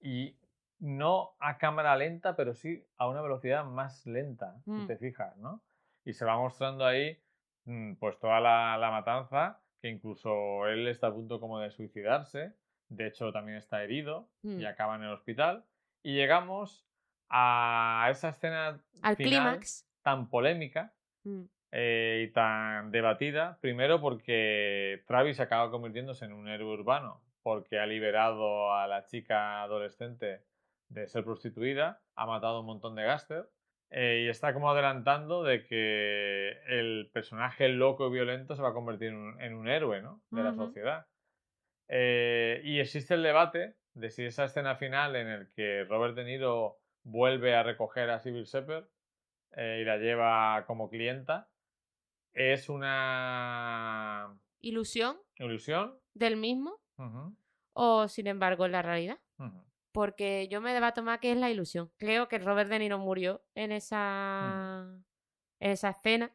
y no a cámara lenta, pero sí a una velocidad más lenta, si Mm. te fijas, ¿no? Y se va mostrando ahí mm, pues toda la, la matanza que incluso él está a punto como de suicidarse. De hecho, también está herido y Mm. acaba en el hospital. Y llegamos a esa escena Al final clímax. tan polémica Mm. Eh, y tan debatida. Primero porque Travis acaba convirtiéndose en un héroe urbano porque ha liberado a la chica adolescente de ser prostituida, ha matado a un montón de gáster eh, y está como adelantando de que el personaje loco y violento se va a convertir en un, en un héroe ¿no? de la sociedad. Eh, y existe el debate de si esa escena final en el que Robert De Niro vuelve a recoger a Sybil Shepherd eh, y la lleva como clienta es una Ilusión ilusión. del mismo o, sin embargo, es la realidad. Porque yo me debato más que es la ilusión. Creo que Robert De Niro murió en esa, en esa escena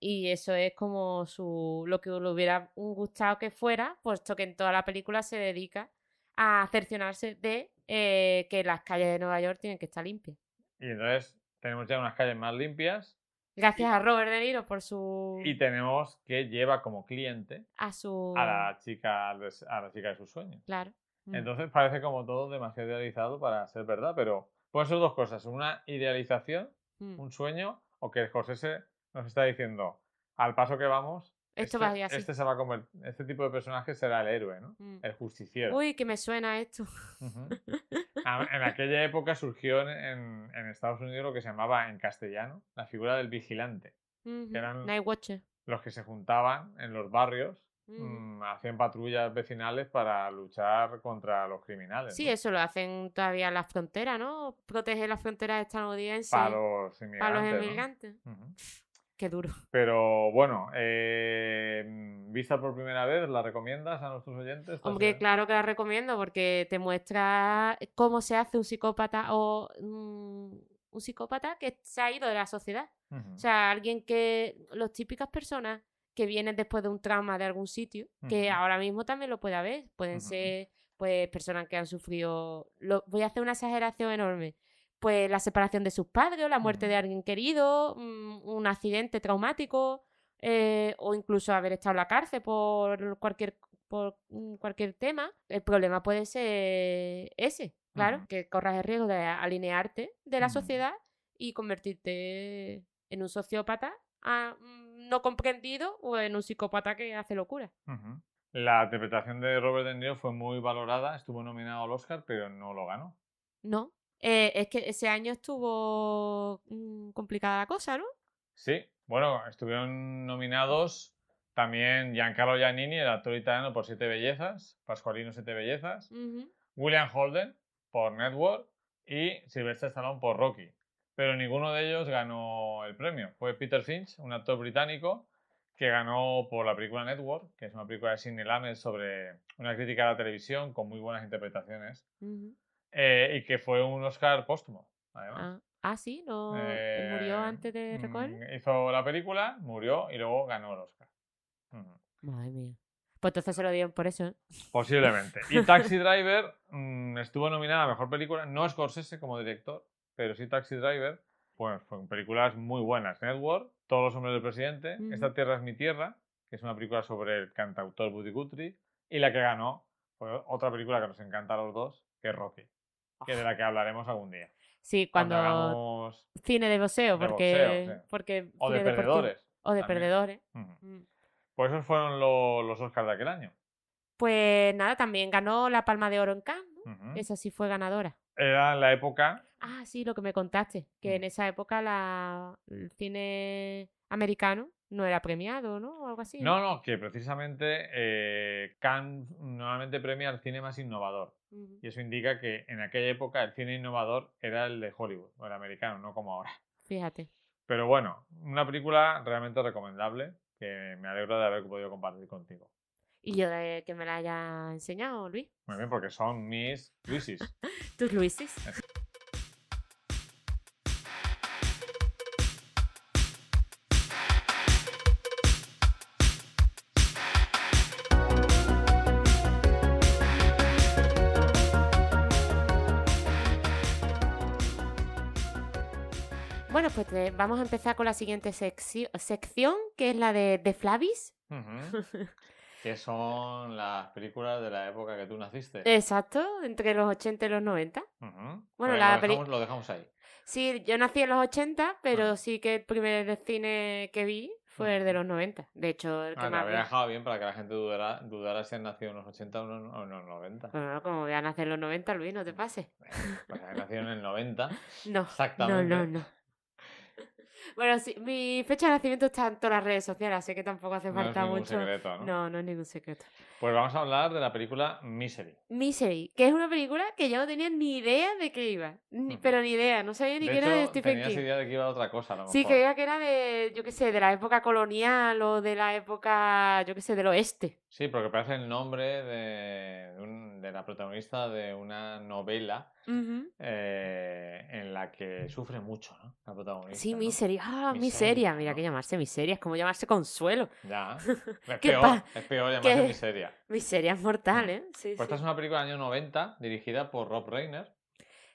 y eso es como su lo que le hubiera gustado que fuera, puesto que en toda la película se dedica a cerciorarse de eh, que las calles de Nueva York tienen que estar limpias. Y entonces tenemos ya unas calles más limpias Gracias a Robert De Niro por su y tenemos que lleva como cliente a su a la chica, a la chica de sus sueños. claro. Mm. Entonces parece como todo demasiado idealizado para ser verdad, pero pueden ser dos cosas, una idealización, Mm. un sueño, o que Scorsese nos está diciendo, al paso que vamos, Esto este, va este se va a convertir, este tipo de personaje será el héroe, ¿no? Mm. El justiciero. Uy, que me suena esto. Ujú. A- [LAUGHS] En aquella época surgió en, Estados Unidos lo que se llamaba en castellano la figura del vigilante, Ujú. eran- los que se juntaban en los barrios, Ujú. mm, hacían patrullas vecinales para luchar contra los criminales. Sí, ¿no? eso lo hacen todavía en la frontera, ¿no? Proteger las fronteras estadounidenses para los para inmigrantes. los ¿no? inmigrantes. Qué duro. Pero bueno, eh, mm, vista por primera vez, ¿la recomiendas a nuestros oyentes? ¿Esta Hombre, claro que la recomiendo porque te muestra cómo se hace un psicópata o mm, un psicópata que se ha ido de la sociedad. O sea, alguien que. Las típicas personas que vienen después de un trauma de algún sitio, que ahora mismo también lo puede haber. Pueden ser, pues, personas que han sufrido. lo- voy a hacer una exageración enorme. Pues la separación de sus padres, o la muerte de alguien querido, mm, un accidente traumático, eh, o incluso haber estado en la cárcel por cualquier, por mm, cualquier tema. El problema puede ser ese, claro, que corras el riesgo de alinearte de la sociedad y convertirte en un sociópata ah, mm, no comprendido o en un psicópata que hace locura. La interpretación de Robert De Niro fue muy valorada, estuvo nominado al Oscar, pero no lo ganó. No. Eh, es que ese año estuvo mm, complicada la cosa, ¿no? Sí, bueno, estuvieron nominados también Giancarlo Giannini, el actor italiano, por Siete Bellezas, Pascualino Siete Bellezas. William Holden por Network y Sylvester Stallone por Rocky. Pero ninguno de ellos ganó el premio. Fue Peter Finch, un actor británico, que ganó por la película Network, que es una película de Sidney Lamet sobre una crítica a la televisión con muy buenas interpretaciones. Eh, y que fue un Oscar póstumo, además. Ah, ah, sí, no. murió Eh, antes de recoger. mm, Hizo la película, murió y luego ganó el Oscar. Madre mía. Pues entonces se lo dieron por eso. ¿eh? Posiblemente. Y Taxi Driver mm, estuvo nominada a Mejor Película, no Scorsese como director, pero sí Taxi Driver. Pues fueron películas muy buenas. Network, Todos los hombres del presidente. Esta tierra es mi tierra, que es una película sobre el cantautor Buddy Guthrie, y la que ganó fue otra película que nos encanta a los dos, que es Rocky, que de la que hablaremos algún día. Sí, cuando. Cine de boxeo, De porque. boxeo, sí. porque O de perdedores. O de también. perdedores. Mm. Pues esos fueron lo- los Oscars de aquel año. Pues nada, también ganó la Palma de Oro en Cannes. Esa sí fue ganadora. Era la época Ah, sí, lo que me contaste, que Mm. en esa época la, el cine americano no era premiado, ¿no? O algo así. No, no, que precisamente eh, Cannes normalmente premia al cine más innovador. Y eso indica que en aquella época el cine innovador era el de Hollywood, o el americano, no como ahora. Fíjate. Pero bueno, una película realmente recomendable que me alegro de haber podido compartir contigo. Y yo de que me la haya enseñado, Luis. Muy bien, porque son mis [LAUGHS] Luisis. Tus Luisis. Pues vamos a empezar con la siguiente secci- sección, que es la de, de Flavis. Ujú. [LAUGHS] que son las películas de la época que tú naciste. Exacto, entre los 80 y los 90. Ujú. bueno, Pues la lo, dejamos, lo dejamos ahí. Sí, yo nací en los 80, pero Ajá. sí que el primer cine que vi fue el de los 90. De hecho, el que Ah, más había dejado bien para que la gente dudara, dudara si han nacido en los 80 o en los- o en los 90. Bueno, como voy a nacer en los 90, Luis, no te pases. Para que nacieron en el 90. No, Exactamente. no, no, no. Bueno, sí, mi fecha de nacimiento está en todas las redes sociales, así que tampoco hace No es falta ningún mucho. secreto, ¿no? No, no es ningún secreto. Pues vamos a hablar de la película Misery. Misery, que es una película que yo no tenía ni idea de qué iba. Ni- pero ni idea, no sabía ni de que hecho, era de Stephen tenías King. idea de que iba a otra cosa, a lo Sí, mejor. creía que era de, yo qué sé, de la época colonial o de la época, yo qué sé, del oeste. Sí, porque parece el nombre de, de un- de la protagonista de una novela eh, en la que sufre mucho, ¿no? La protagonista. Sí, ¿no? miseria. Ah, Miseria, miseria. Mira ¿no? que llamarse miseria. Es como llamarse consuelo. Ya. [LAUGHS] Es ¿Qué peor, es peor llamarse qué- miseria. Miseria es mortal, ¿eh? Sí, Pues esta es una película del año 90 dirigida por Rob Reiner,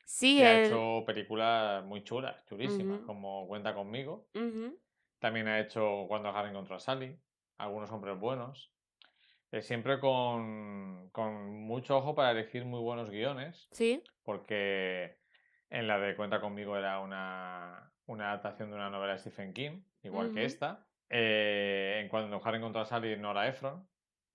Sí, que ha hecho películas muy chulas, chulísimas, como Cuenta conmigo. También ha hecho Cuando Harry encontró a Sally, Algunos hombres buenos. Eh, siempre con, con mucho ojo para elegir muy buenos guiones, Sí. porque en la de Cuenta conmigo era una, una adaptación de una novela de Stephen King, igual que esta. Eh, en Cuando Harry encontró a Sally, Nora Ephron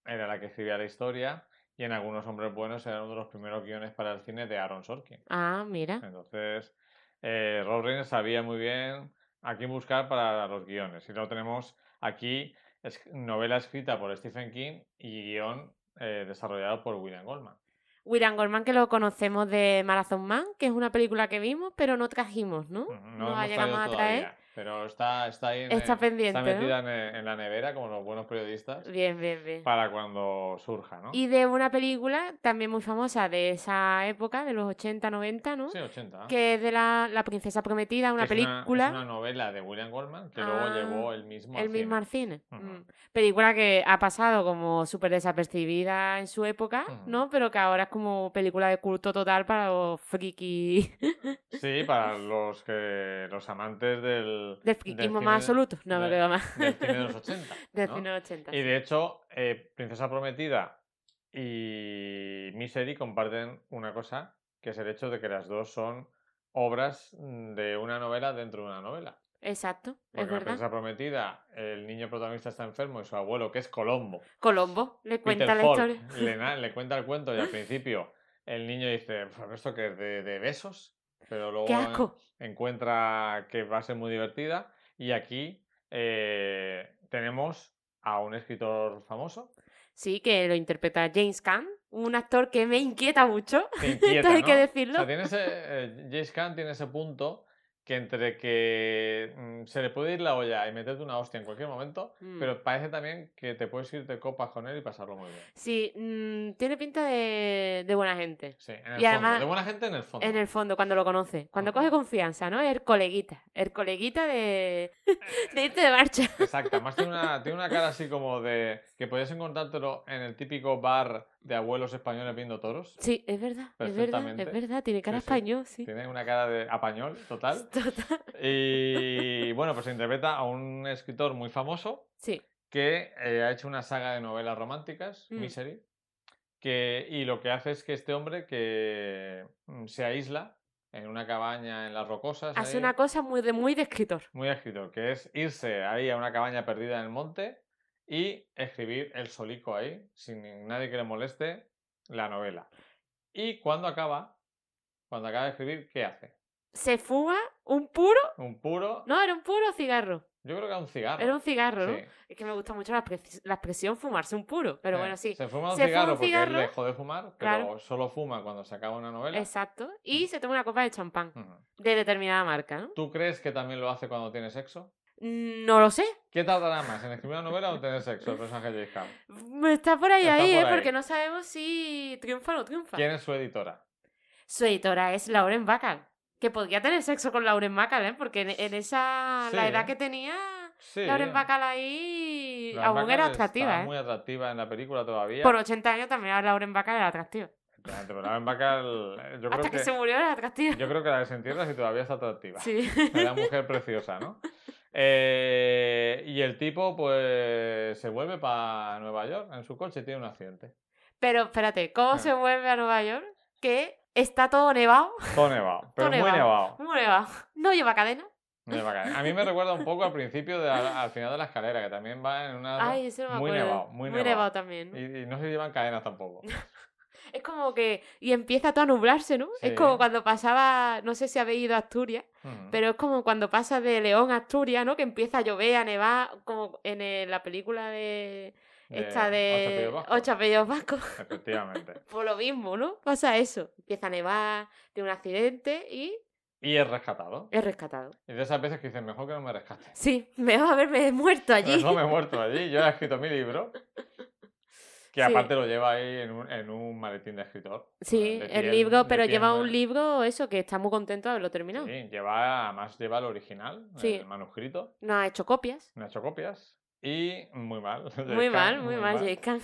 era la que escribía la historia. Y en Algunos hombres buenos era uno de los primeros guiones para el cine de Aaron Sorkin. Ah, mira. Entonces, eh, Rob Reiner sabía muy bien a quién buscar para los guiones. Y luego tenemos aquí es- novela escrita por Stephen King y guion eh, desarrollado por William Goldman. William Goldman, que lo conocemos de Marathon Man, que es una película que vimos, pero no trajimos, ¿no? Ujú, No, No, la hemos llegamos a traer. todavía, pero está, está ahí en Está el- pendiente, está ¿no? metida en, el- en la nevera como los buenos periodistas Bien, bien, bien. para cuando surja, ¿no? Y de una película también muy famosa de esa época, de los 80, 90, ¿no? Sí, 80. Que es de la, la Princesa Prometida, una es película. es una novela de William Goldman que luego Ah, llevó él mismo El al mismo cine. al cine. Ujú. Mm. Película que ha pasado como súper desapercibida en su época. ¿no? Pero que ahora es como película de culto total para los friki Sí, para [LAUGHS] los que los amantes del, del más absoluto. No me de- quedo más. del cine de los 80. Del [LAUGHS] ¿no? cine de 80. Y de hecho, eh, Princesa Prometida y Misery comparten una cosa, que es el hecho de que las dos son obras mm, de una novela dentro de una novela. Exacto, es Porque la verdad. Princesa Prometida, el niño protagonista está enfermo y su abuelo, que es Colombo, Colombo le cuenta Peter la Falk, historia. le, le [LAUGHS] cuenta el cuento y al principio el niño dice, "Pues, ¿esto qué es? ¿De, de besos? Pero luego encuentra que va a ser muy divertida y aquí eh, tenemos a un escritor famoso Sí, que lo interpreta James Caan, un actor que me inquieta mucho. [LAUGHS] inquieta, hay que ¿no? decirlo. O sea, tiene ese, [LAUGHS] eh, James Caan tiene ese punto que entre que mm, se le puede ir la olla y meterte una hostia en cualquier momento, Mm. pero parece también que te puedes ir de copas con él y pasarlo muy bien. Sí, mm, tiene pinta de, de buena gente. Sí, en el Y fondo. además- de buena gente en el fondo. En el fondo, cuando lo conoce. Cuando coge confianza, ¿no? Es el coleguita. El coleguita de, [LAUGHS] de irte de marcha. Exacto, además tiene una, tiene una cara así como de que podías encontrártelo en el típico bar de abuelos españoles viendo toros. Sí, es verdad, es verdad, es verdad. Tiene cara Sí, sí. español, sí. Tiene una cara de apañol total. [LAUGHS] Total. Y bueno, pues interpreta a un escritor muy famoso Sí, que eh, ha hecho una saga de novelas románticas, Mm. Misery, que, y lo que hace es que este hombre que mm, se aísla en una cabaña en las rocosas, hace ahí, una cosa muy de, muy de escritor. muy escritor, que es irse ahí a una cabaña perdida en el monte y escribir el solico ahí, sin nadie que le moleste, la novela. Y cuando acaba, cuando acaba de escribir, ¿qué hace? Se fuga un puro. Un puro, No, era un puro cigarro. yo creo que era un cigarro. Era un cigarro, ¿no? Sí. Es que me gusta mucho la, pre- la expresión fumarse un puro. Pero Eh, bueno, sí. Se fuma un Se fuma cigarro un porque cigarro, él dejó de fumar, pero claro. solo fuma cuando se acaba una novela. Exacto. Y se toma una copa de champán. De determinada marca, ¿no? ¿Tú crees que también lo hace cuando tiene sexo? No lo sé. ¿Qué tardará más, en escribir una novela o en tener sexo el personaje de James Caan? Está por ahí, Está ahí, por ¿eh? ahí. Porque no sabemos si triunfa o no triunfa. ¿Quién es su editora? Su editora es Lauren Bacall. Que podría tener sexo con Lauren Bacall, ¿eh? Porque en, en esa. Sí. La edad que tenía. Sí. Lauren Bacall ahí. Lauren aún Bacall era atractiva, ¿eh? muy atractiva en la película todavía. Por 80 años también Lauren Bacall era atractiva. Pero Lauren Bacall, yo Hasta creo que, que, se murió era atractiva. yo creo que la desentierras y todavía está atractiva. Sí. Era mujer preciosa, ¿no? Eh, y el tipo, pues, se vuelve para Nueva York en su coche y tiene un accidente. Pero espérate, ¿cómo Ah. se vuelve a Nueva York? Que está todo nevado. Todo nevado, [LAUGHS] pero muy nevado. Muy nevado. No lleva cadena. Muy. A mí me recuerda un poco al principio, de, al, al final de la escalera, que también va en una... Ay, eso no me muy acuerdo. nevado, muy nevado. nevado. también. y no se llevan cadenas tampoco. [LAUGHS] Es como que. Y empieza todo a nublarse, ¿no? Es como cuando pasaba. No sé si habéis ido a Asturias, Mm. pero es como cuando pasa de León a Asturias, ¿no? Que empieza a llover, a nevar, como en el- la película de. Esta de. Ocho apellidos vascos. Efectivamente. [LAUGHS] Por lo mismo, ¿no? Pasa eso. Empieza a nevar, tiene un accidente y Y es rescatado. es rescatado. Y de esas veces que dicen, mejor que no me rescate. Sí, [LAUGHS] me va a haberme muerto allí. Mejor me he muerto allí. Yo he escrito mi libro. [LAUGHS] Que Sí. aparte lo lleva ahí en un, en un maletín de escritor. Sí, de el libro, pero lleva un libro, eso, que está muy contento de haberlo terminado. Sí, lleva, además lleva el original, Sí. el manuscrito, No ha hecho copias. no ha hecho copias. Y muy mal. [LAUGHS] Muy mal, Caan, muy mal, James Caan.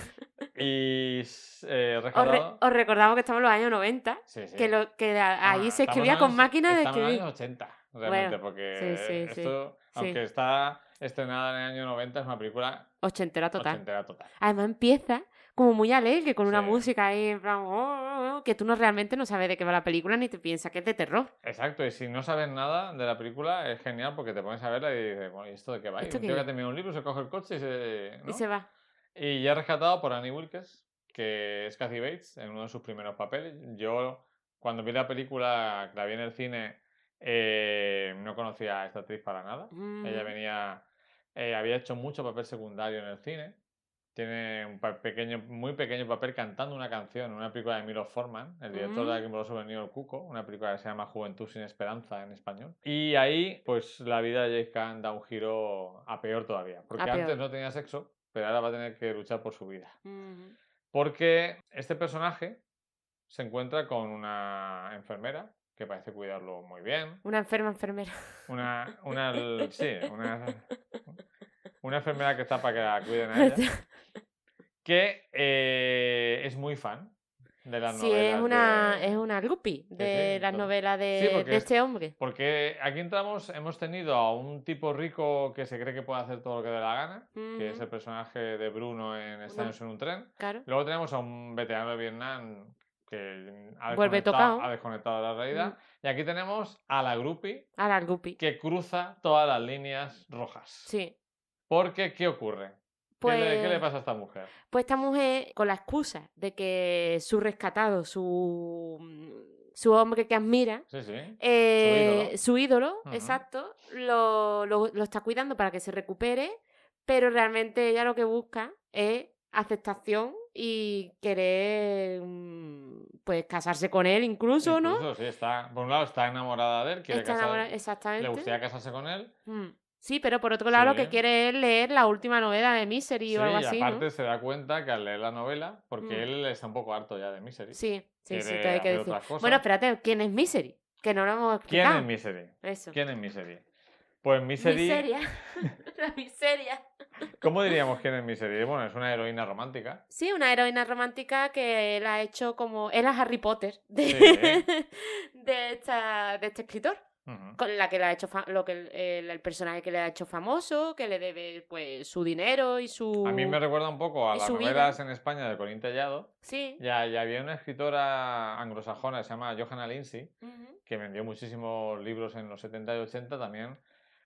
Y eh, Os, re- os recordamos que estamos en los años 90, Sí, sí. que, lo, que ahí Ah, se escribía con los- máquina de estamos en escribir. los años 80, realmente, Bueno, porque sí, esto, aunque está estrenada en el año 90, es una película Ochentera total. ochentera total. Además empieza como muy alegre, con una Sí. música ahí en plan... "Oh, oh, oh", que tú no realmente no sabes de qué va la película ni te piensas que es de terror. Exacto, y si no sabes nada de la película, es genial porque te pones a verla y dices, bueno, ¿y esto de qué va? Y ¿Esto un tío que ha terminado un libro, se coge el coche y se... ¿no? Y se va. Y ya rescatado por Annie Wilkes, que es Kathy Bates, en uno de sus primeros papeles. Yo, cuando vi la película, la vi en el cine, eh, no conocía a esta actriz para nada. Ella Mm, venía, eh, había hecho mucho papel secundario en el cine. Tiene un pequeño, muy pequeño papel cantando una canción en una película de Milo Forman, el director de Mm. Alguien voló sobre el nido del cuco, una película que se llama Juventud sin esperanza en español. Y ahí, pues la vida de James Caan da un giro a peor todavía, porque antes no tenía sexo, pero ahora va a tener que luchar por su vida. Porque este personaje se encuentra con una enfermera que parece cuidarlo muy bien, Una enferma enfermera. una, una, [LAUGHS] sí, una, una enfermera que está para que la cuiden a ella, que eh, es muy fan de las sí, novelas. es una, de- es una de sí, las novelas de, Sí, este hombre. Porque aquí entramos, hemos tenido a un tipo rico que se cree que puede hacer todo lo que dé la gana, que es el personaje de Bruno en Extraños en un tren. Claro. Luego tenemos a un veterano de Vietnam que ha Vuelve desconectado, tocado. ha desconectado de la realidad. Mm. Y aquí tenemos a la groupie A la groupie. que cruza todas las líneas rojas. Sí. Porque, ¿qué ocurre? Pues, ¿Qué, le, qué le pasa a esta mujer? pues esta mujer, con la excusa de que su rescatado, su, su hombre que admira, Sí, sí. eh, ídolo. su ídolo, Ujú. exacto, lo, lo- lo está cuidando para que se recupere, pero realmente ella lo que busca es aceptación y querer mm, pues casarse con él incluso, ¿no? Incluso, sí, está, por un lado está enamorada de él, quiere Está casar- enamorada- le exactamente. gustaría casarse con él. Mm. Sí, pero por otro lado lo que quiere es leer la última novela de Misery Sí, o algo y así, ¿no? aparte se da cuenta que al leer la novela, porque Mm. él está un poco harto ya de Misery. Sí, sí, sí, te hay que decir. Bueno, espérate, ¿quién es Misery? Que no lo hemos ¿Quién explicado. es Misery? Eso. ¿Quién es Misery? Pues Misery, Miseria. [LAUGHS] [LAUGHS] la miseria. ¿cómo diríamos quién es Misery? Bueno, es una heroína romántica. Sí, una heroína romántica que él ha hecho como. Él es Harry Potter de, Sí. [LAUGHS] de, esta, de este escritor. Con la que le ha hecho lo que el, personaje que le ha hecho famoso, que le debe pues su dinero y su. A mí me recuerda un poco a y las su vida. novelas en España de Corín Tellado. Sí. Ya, ya había una escritora anglosajona que se llama Johanna Lindsay, que vendió muchísimos libros en los 70 y 80 también,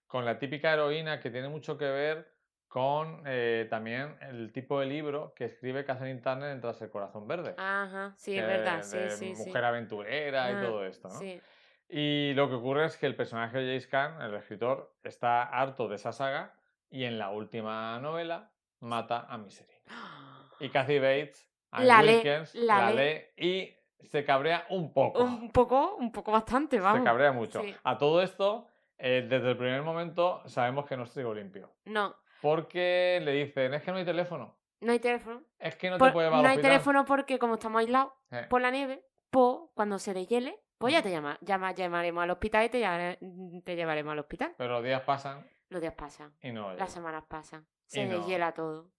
con la típica heroína que tiene mucho que ver con eh, también el tipo de libro que escribe Catherine Turner en Tras el Corazón Verde. Ajá, sí, es verdad. de- Sí, de sí, sí. mujer aventurera y Ah, todo esto, ¿no? Sí. Y lo que ocurre es que el personaje de James Caan, el escritor, está harto de esa saga y en la última novela mata a Misery. Y [GASPS] Kathy Bates, Anne La lee, Wilkins, la la, lee. y se cabrea un poco. Un poco, un poco bastante, vamos. Se cabrea mucho. Sí. A todo esto, eh, desde el primer momento sabemos que no es trigo limpio. No, Porque le dicen, es que no hay teléfono. no hay teléfono. Es que no Por- te puede llevar no hay hospital". teléfono porque como estamos aislados Eh, por la nieve, pues cuando se deshiele, pues ya te llama, llama- llamaremos al hospital y te, llare- te llevaremos al hospital. Pero los días pasan Los días pasan, y no las semanas pasan, se Y no. deshiela todo.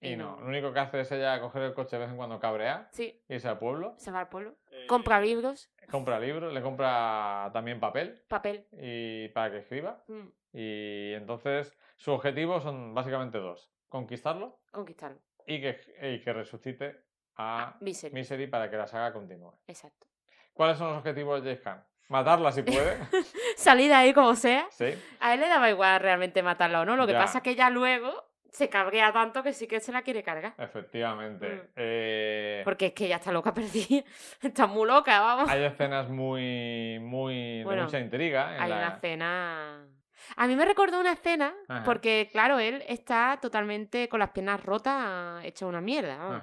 Y, Y no. no. Lo único que hace es ella coger el coche de vez en cuando cabrea, Sí, irse al pueblo, se va al pueblo. Eh, Compra libros, [LAUGHS] compra libros, le compra también papel papel. y para que escriba. mm, Y entonces su objetivo son básicamente dos. Conquistarlo conquistarlo. y que, y que resucite a Misery. Misery para que la saga continúe. Exacto. ¿Cuáles son los objetivos de James Khan? Matarla si puede. [LAUGHS] Salir de ahí como sea. sí. A él le daba igual realmente matarla o no. Lo que Ya. pasa es que ella luego se cabrea tanto que sí que se la quiere cargar. Efectivamente. Mm. Eh, Porque es que ella está loca [LAUGHS] perdida. Está muy loca, vamos. hay escenas muy, muy Bueno, de mucha intriga. en Hay la- una escena. A mí me recordó una escena, Ajá. porque claro, él está totalmente con las piernas rotas, hecha una mierda. vamos.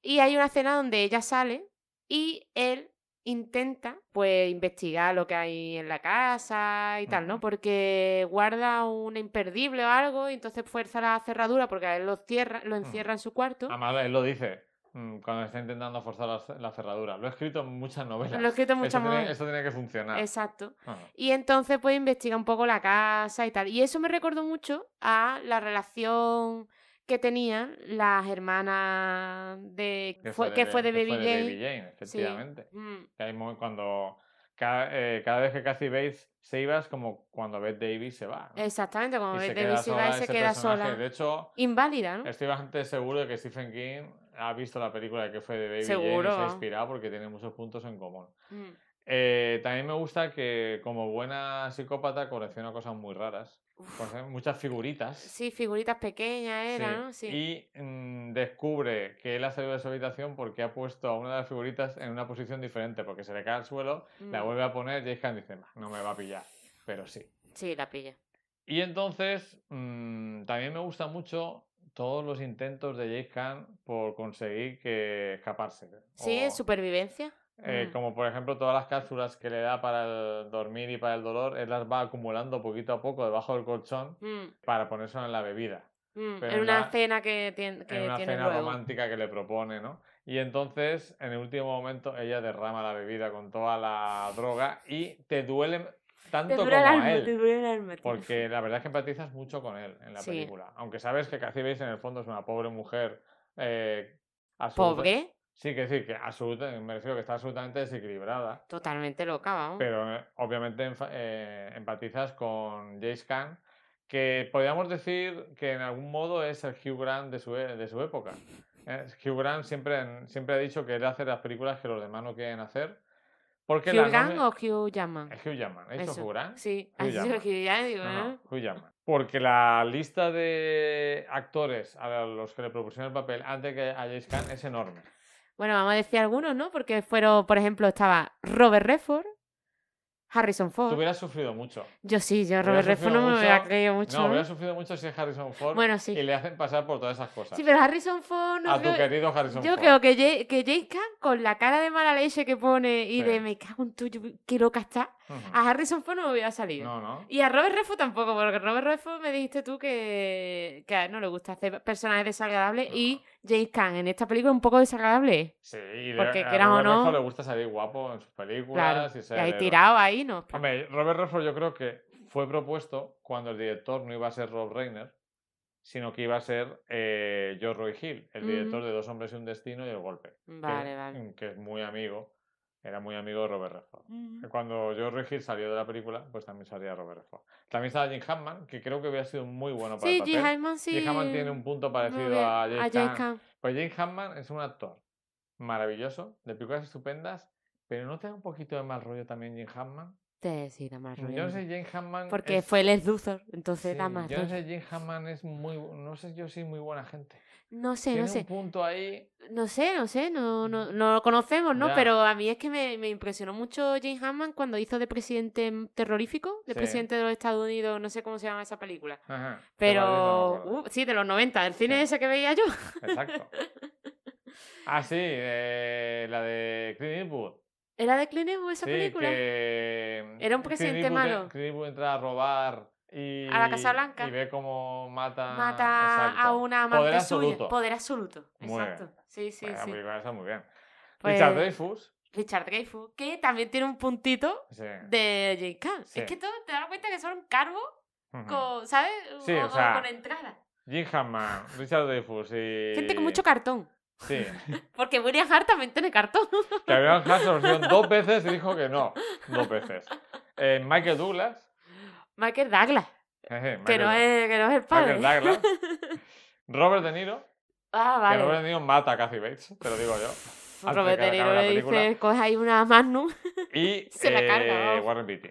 Y hay una escena donde ella sale y él intenta, pues, investigar lo que hay en la casa y tal, ¿no? Porque guarda un imperdible o algo y entonces fuerza la cerradura porque a él lo, cierra, lo encierra en su cuarto. Además, él lo dice mm, cuando está intentando forzar la, ce- la cerradura. Lo he escrito en muchas novelas. Lo he escrito en muchas tiene, novelas. esto tiene que funcionar. Exacto. Ajá. Y entonces pues investiga un poco la casa y tal. Y eso me recordó mucho a la relación que tenían las hermanas de... fue- que fue de Baby Jane. Baby Jane, efectivamente. Mm, hay mo- cuando cada, eh, cada vez que Kathy Bates se iba es como cuando Bette Davis se va. ¿no? Exactamente, Bette se Davis queda se va sola y se queda personaje. sola. De hecho, Inválida, ¿no? estoy bastante seguro de que Stephen King ha visto la película de que fue de Baby Jane y se ha inspirado porque tiene muchos puntos en común. Mm, Eh, también me gusta que como buena psicópata colecciona cosas muy raras. Uf. Colecciona muchas figuritas. Sí, figuritas pequeñas era, Sí, ¿no? Sí. Y mm, descubre que él ha salido de su habitación porque ha puesto a una de las figuritas en una posición diferente, porque se le cae al suelo, la Mm, vuelve a poner, James Caan dice, "Bah, no me va a pillar, pero sí. Sí, la pilla. Y entonces, mm, también me gusta mucho todos los intentos de James Caan por conseguir que escaparse. Sí, O, supervivencia. Eh, Mm. Como por ejemplo todas las cápsulas que le da para el dormir y para el dolor, él las va acumulando poquito a poco debajo del colchón Mm, para ponerse en la bebida. mm, En una cena que, tien- que en una tiene cena luego. romántica que le propone, ¿no? Y entonces, en el último momento, ella derrama la bebida con toda la droga y te duele tanto como el a alma, él. alma. Porque la verdad es que empatizas mucho con él en la Sí. película. Aunque sabes que Cathy Bates en el fondo es una pobre mujer. Eh, Pobre, Sí, que sí, que absoluta, me refiero que está absolutamente desequilibrada. totalmente loca, vamos. Pero eh, obviamente eh, empatizas con James Caan, que podríamos decir que en algún modo es el Hugh Grant de su, e- de su época. Eh, Hugh Grant siempre, siempre ha dicho que él hace las películas que los demás no quieren hacer. Porque ¿Hugh Grant nomi- o Hugh Jackman? Es Hugh Jackman. ¿He dicho. Hugh Grant? Sí, Hugh ha dicho Jackman. Digo, No, no, Hugh Jackman. Porque la lista de actores a los que le propusieron el papel antes que a James Caan es enorme. Bueno, vamos a decir algunos, ¿no? Porque fueron, por ejemplo, estaba Robert Redford, Harrison Tú Ford. hubieras sufrido mucho. Yo sí, yo Robert Redford no me hubiera creído mucho. No, hubieras sufrido mucho si es Harrison Ford Bueno, sí. y le hacen pasar por todas esas cosas. Sí, pero Harrison Ford no a tu querido Harrison Yo Ford. creo que, Jay- que James Caan, con la cara de mala leche que pone y Sí. de me cago en tuyo, qué loca está, a Harrison Ford no me hubiera salido. No, no. Y a Robert Redford tampoco, porque Robert Redford me dijiste tú que, que a él no le gusta hacer personajes desagradables y James Caan en esta película es un poco desagradable. Sí, y Porque a quieras o Robert no- Redford le gusta salir guapo en sus películas Claro. y Y ser ahí héroe. tirado ahí, no. Hombre, Robert Redford yo creo que fue propuesto cuando el director no iba a ser Rob Reiner, sino que iba a ser eh, George Roy Hill, el director de Dos hombres y un destino y El golpe. que- Vale, vale. Que es muy amigo, era muy amigo de Robert Redford. Ujú. Cuando George Roy Hill salió de la película, pues también salía Robert Redford. También estaba Jim Hammond, que creo que hubiera sido muy bueno para Sí, el Jim papel. Hammond sí. Jim Hammond tiene un punto parecido a Caan. Caan. Pues James Hammond es un actor maravilloso, de películas estupendas, pero ¿no te da un poquito de mal rollo también Jim Hammond? Te sí, da más rollo. Yo no sé, James Hammond Porque es- fue Les Luthor, entonces sí, da más Yo no rollo. sé, James Hammond es muy... No sé yo si muy buena gente. No sé, no sé. un punto ahí... No sé, no sé, no, no, no lo conocemos, ¿no? Ya. Pero a mí es que me, me impresionó mucho James Hammond cuando hizo de presidente mm, terrorífico, de Sí. presidente de los Estados Unidos, no sé cómo se llama esa película. Ajá, Pero, uh, sí, de los 90, el cine Sí. ese que veía yo. Exacto. Ah, sí, eh, la de Clint Eastwood. ¿Era de Clint Eastwood esa sí, película? que... Era un Clint presidente malo. Clint Eastwood entra a robar y... A la Casa Blanca. Y ve cómo mata... Mata a una amante Poder suya. absoluto. Poder absoluto. Muy Exacto. Sí, sí, Bueno, La sí. película está muy bien. Pues- Richard Dreyfuss. Richard Dreyfuss, que también tiene un puntito Sí. de James Caan. Sí. Es que todo te das cuenta que son cargos con, ¿sabes? Sí, o, o sea, con entrada. Jim Hammond, Richard Dreyfuss y... Gente con mucho cartón. Sí. [LAUGHS] Porque William Hart también tiene cartón. Que William Hart se dos veces y dijo que no. Dos veces. Eh, Michael Douglas. Michael Douglas. jeje, Que no, es, que no es el padre. Michael Douglas. [LAUGHS] Robert De Niro. ah, Que Robert vale. De Niro mata a Kathy Bates, te lo digo yo. [LAUGHS] Robert de Niro le dice, coge ahí una Magnum. [LAUGHS] Y Se la eh, carga. Warren Beatty,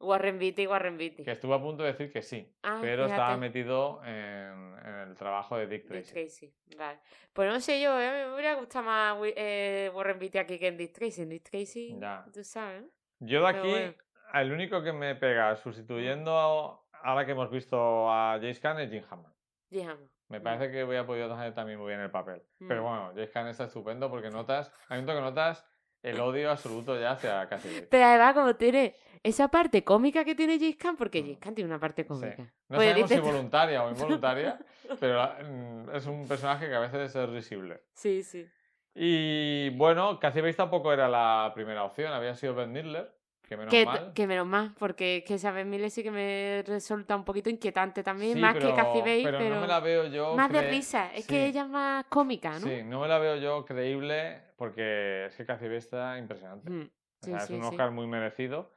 Warren Beatty, Warren Beatty. que estuvo a punto de decir que sí, Ah, pero estaba metido en, en el trabajo de Dick Dick Tracy. Tracy, vale. Pues no sé yo, eh, me hubiera gustado más eh, Warren Beatty aquí que en Dick Tracy. En Dick Tracy, Ya. tú sabes. Yo de Pero aquí, bueno. El único que me pega sustituyendo ahora que hemos visto a James Caan es Jim Hammond. Digamos. Me Mm. parece que voy a poder hacer también muy bien el papel. Pero Mm. bueno, James Caan está estupendo porque notas, hay un que notas el odio absoluto ya hacia Bates. Pero además, como tiene esa parte cómica que tiene James Caan, porque Mm. James Caan tiene una parte Sí. cómica. No Pues sabemos si voluntaria o [LAUGHS] involuntaria, pero mm, es un personaje que a veces es risible. Sí, sí. Y bueno, Bates tampoco era la primera opción, había sido Ben Midler, que menos Que, mal. que menos mal, porque que Isabel Miller sí que me resulta un poquito inquietante también, Sí, más pero, que Cathy Bates, pero pero, no me la veo yo. más de risa. Es sí, que ella es más cómica, ¿no? Sí, no me la veo yo creíble porque es que Kathy Bates está impresionante. Mm, O sea, es un. Oscar muy merecido.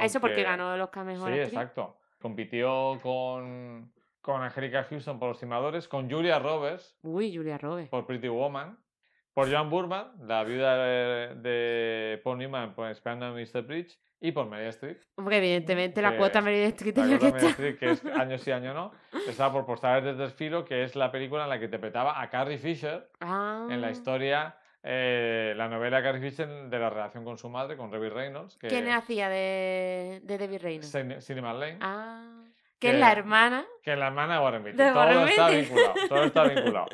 Eso porque ganó el Oscar Mejor Sí, Actriz. exacto. Compitió con, con Angélica Houston por Los Timadores, con Julia Roberts Uy, Julia Roberts. por Pretty Woman, por Joan Burman, la viuda de, de Paul Newman por Esperando a Mr. Bridge, y por Meryl Streep. Hombre, evidentemente la cuota Meryl Streep tenía que estar. Streep, que es año sí, año no. Estaba por Postales del Desfilo, que es la película en la que interpretaba a Carrie Fisher Ah, en la historia, eh, la novela de Carrie Fisher de la relación con su madre, con Debbie Reynolds, que ¿Quién hacía de, de Debbie Reynolds? Cin- Cinema Lane, Ah, que que- es la hermana. que es la hermana de Warren Beatty. De todo Warren está vinculado, todo está [LAUGHS] vinculado.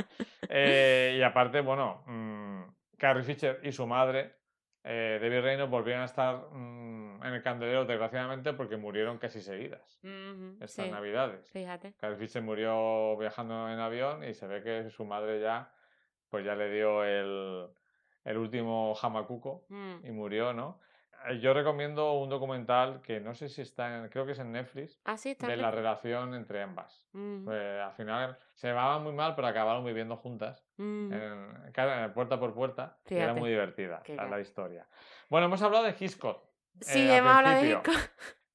Eh, y aparte, bueno, mm, Carrie Fisher y su madre, eh, Debbie Reynolds, volvieron a estar mm, en el candelero, desgraciadamente, porque murieron casi seguidas Ujú, estas sí, navidades. fíjate. Carrie Fisher murió viajando en avión y se ve que su madre ya, pues ya le dio el, el último jamacuco Mm. y murió, ¿no? Eh, Yo recomiendo un documental que no sé si está en, creo que es en Netflix, Ah, sí, de la relación entre ambas. Pues, al final se llevaban muy mal, pero acabaron viviendo juntas, en, cara- puerta por puerta, era muy divertida la, la historia. Bueno, hemos hablado de Hitchcock. Sí, eh, hemos hablado de. Hitchcock.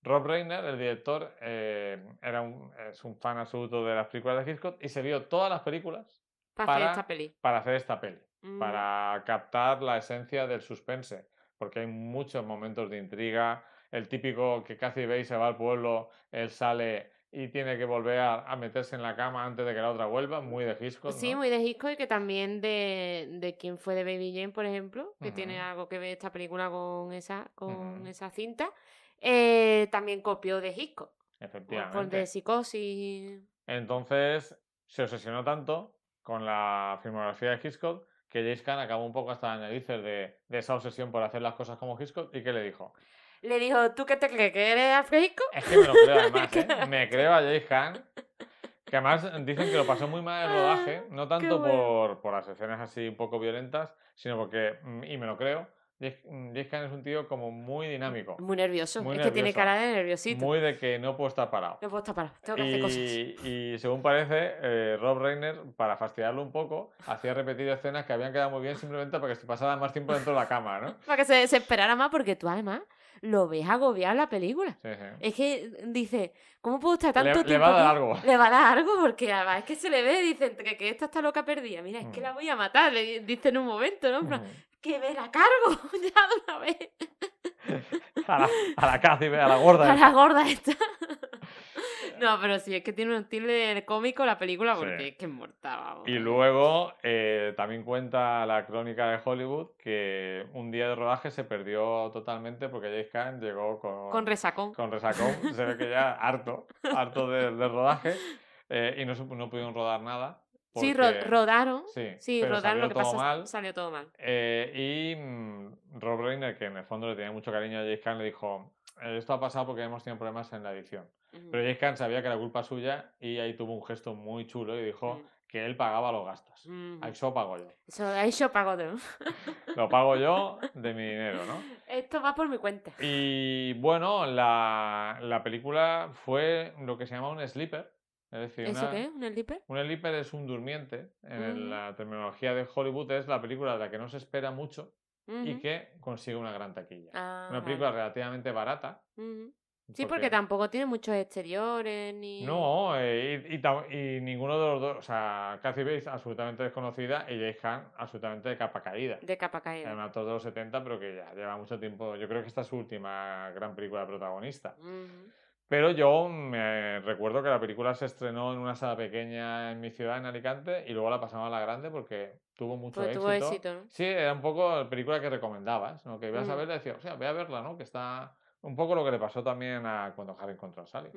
Rob Reiner, el director, eh, era un, es un fan absoluto de las películas de Hitchcock y se vio todas las películas Para hacer esta peli. para hacer esta peli, Mm. para captar la esencia del suspense, porque hay muchos momentos de intriga, el típico que Kathy Bates se va al pueblo, él sale y tiene que volver a, a meterse en la cama antes de que la otra vuelva, muy de Hitchcock, Sí, muy de Hitchcock y que también de, de quién fue de Baby Jane, por ejemplo, que tiene algo que ver esta película con esa, con esa cinta. Eh, también copió de Hitchcock, con- con Efectivamente. de Psicosis. Entonces se obsesionó tanto con la filmografía de Hitchcock que James Caan acabó un poco hasta las narices de, de esa obsesión por hacer las cosas como Hitchcock y que le dijo, Le dijo, ¿tú qué te crees? ¿Que eres Hitchcock? es que me lo creo además, [LAUGHS] ¿eh? me creo a James Caan, que además dicen que lo pasó muy mal el rodaje, no tanto bueno. por, por las escenas así un poco violentas, sino porque, mm, y me lo creo, James James Caan es un tío como muy dinámico, Muy nervioso. Muy es que tiene nervioso. cara de nerviosito. muy de que no puedo estar parado. No puedo estar parado, tengo que hacer cosas. Y, y según parece, eh, Rob Reiner, para fastidiarlo un poco, hacía repetir escenas que habían quedado muy bien simplemente para que se pasara más tiempo dentro de la cama, ¿no? [LAUGHS] Para que se, se esperara más, porque tú además lo ves agobiado en la película. Sí, sí. Es que dice, ¿cómo puedo estar Le- tanto le tiempo va a dar aquí? algo. Le va a dar algo porque además es que se le ve, dice, entre que esta está loca perdida. Mira, es que Mm. la voy a matar, le dice en un momento, ¿no? Ujú. que me la cargo [LAUGHS] ya de una vez. [LAUGHS] A la, a la Cathy, a la gorda. [LAUGHS] A esa. la gorda esta. No, pero sí, es que tiene un estilo cómico la película porque Sí. es que es mortal, vamos. Y luego eh, también cuenta la crónica de Hollywood que un día de rodaje se perdió totalmente porque James Caan llegó con, Con resacón. con resacón. [LAUGHS] Se ve que ya harto, harto de- del rodaje eh, y no, no pudieron rodar nada. Sí, ro- porque- rodaron. Sí, Sí, pero rodaron, salió lo que todo pasa mal. salió todo mal. Eh, y mm, Rob Reiner, que en el fondo le tenía mucho cariño a James Caan, le dijo, "Eh, esto ha pasado porque hemos tenido problemas en la edición. Pero James Caan sabía que era culpa suya y ahí tuvo un gesto muy chulo y dijo Mm. que él pagaba los gastos. Ujú. Eso pago yo. Eso, yo pago [LAUGHS] de... Lo pago yo de mi dinero, ¿no? Esto va por mi cuenta. Y bueno, la, la película fue lo que se llama un sleeper, Es decir, ¿Eso una- qué? ¿Un sleeper? un sleeper es un durmiente. En la terminología de Hollywood es la película de la que no se espera mucho y que consigue una gran taquilla. Ah, Una vale. película relativamente barata. Sí, porque tampoco tiene muchos exteriores ni... No, eh, y, y ninguno de los dos, o sea, Kathy Bates absolutamente desconocida y Jay Han absolutamente de capa caída. De capa caída. un actor de los 70, pero que ya lleva mucho tiempo. Yo creo que esta es su última gran película protagonista. Pero yo me recuerdo que la película se estrenó en una sala pequeña en mi ciudad, en Alicante, y luego la pasamos a la grande porque tuvo mucho Pues éxito. tuvo éxito, ¿no? Sí, era un poco la película que recomendabas, ¿no? Que ibas a Mm. verla y decías, o sea, voy a verla, ¿no? Que está un poco lo que le pasó también a cuando Harry encontró a Sally,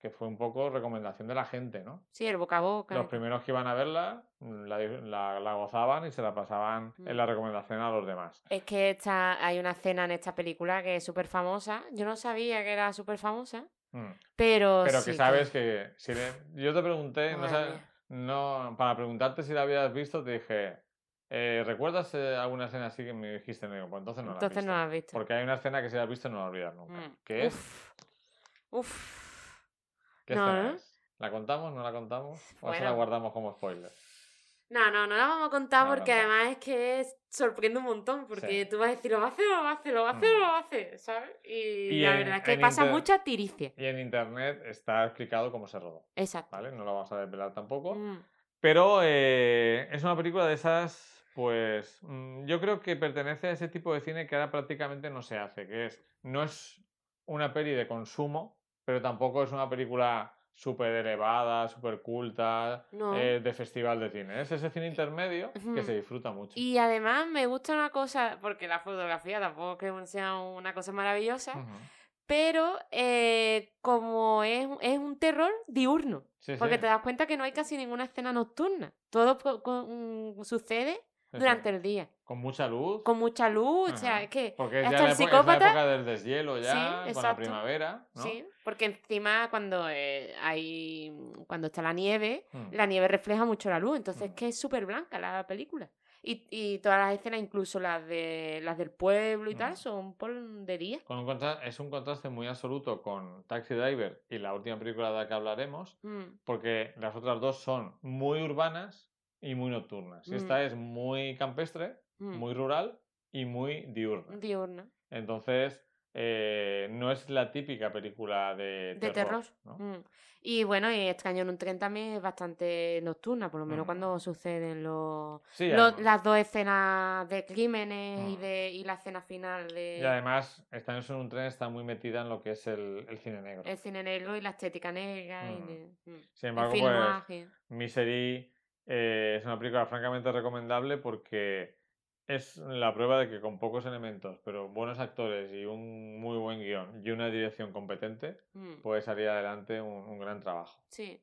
que fue un poco recomendación de la gente, ¿no? Sí, el boca a boca. Los primeros que iban a verla mm, la, la- la gozaban y se la pasaban en Mm. la recomendación a los demás. Es que esta, hay una escena en esta película que es súper famosa. Yo no sabía que era súper famosa, Mm. pero Pero sí que sabes que si le- yo te pregunté, no, Madre sab- mía. no, para preguntarte si la habías visto, te dije, eh, ¿recuerdas eh, alguna escena así que me dijiste? No, digo, pues entonces no la has Entonces visto. no la has visto. Porque hay una escena que si la has visto no la olvidas nunca. Mm. ¿Qué es? Uf. Uf. ¿Qué no, escena ¿no? es? ¿La contamos? ¿No la contamos? ¿O se la guardamos como spoiler? No, no, no la vamos a contar No porque además es que es- sorprende un montón. Porque Sí. tú vas a decir, lo va a hacer, lo va a hacer, lo va a hacer, Mm. lo va a hacer, ¿sabes? Y, Y la en- verdad es que pasa mucha tiricia. Y en internet está explicado cómo se rodó, Exacto. ¿vale? No lo vamos a desvelar tampoco. Mm. Pero eh, es una película de esas, pues mm, yo creo que pertenece a ese tipo de cine que ahora prácticamente no se hace, que es, no es una peli de consumo, pero tampoco es una película súper elevada, súper culta, No. eh, de festival de cine. Es ese cine intermedio que se disfruta mucho. Y además me gusta una cosa, porque la fotografía tampoco es que sea una cosa maravillosa, pero eh, como es, es un terror diurno, Sí, porque sí, te das cuenta que no hay casi ninguna escena nocturna. Todo mm, sucede durante el día, Con mucha luz. con mucha luz, o sea, Ajá. es que Porque es hasta ya la, el época, es la psicópata- época del deshielo ya, Sí, con la primavera, ¿no? Sí, porque encima cuando eh, hay cuando está la nieve, Mm. la nieve refleja mucho la luz, entonces Mm. es que es súper blanca la película. Y, y todas las escenas, incluso las de las del pueblo y tal, Mm. son por de día. Con un es un contraste muy absoluto con Taxi Driver y la última película de la que hablaremos, Mm, porque las otras dos son muy urbanas y muy nocturnas. Y esta es muy campestre, mm. muy rural y muy diurna. diurna. Entonces, eh, no es la típica película de, De terror. ¿no? Mm. Y bueno, y Extraño en un tren también es bastante nocturna, por lo menos Mm. cuando suceden los, Sí, los- las dos escenas de crímenes y, Mm. de, y la escena final de y además, Estados en un tren está muy metida en lo que es el, el cine negro. el cine negro y la estética negra. y Mm. de- mm. Sin El embargo, film pues. Misery eh, es una película francamente recomendable porque es la prueba de que con pocos elementos, pero buenos actores y un muy buen guion y una dirección competente, Mm. puede salir adelante un, un gran trabajo. Sí.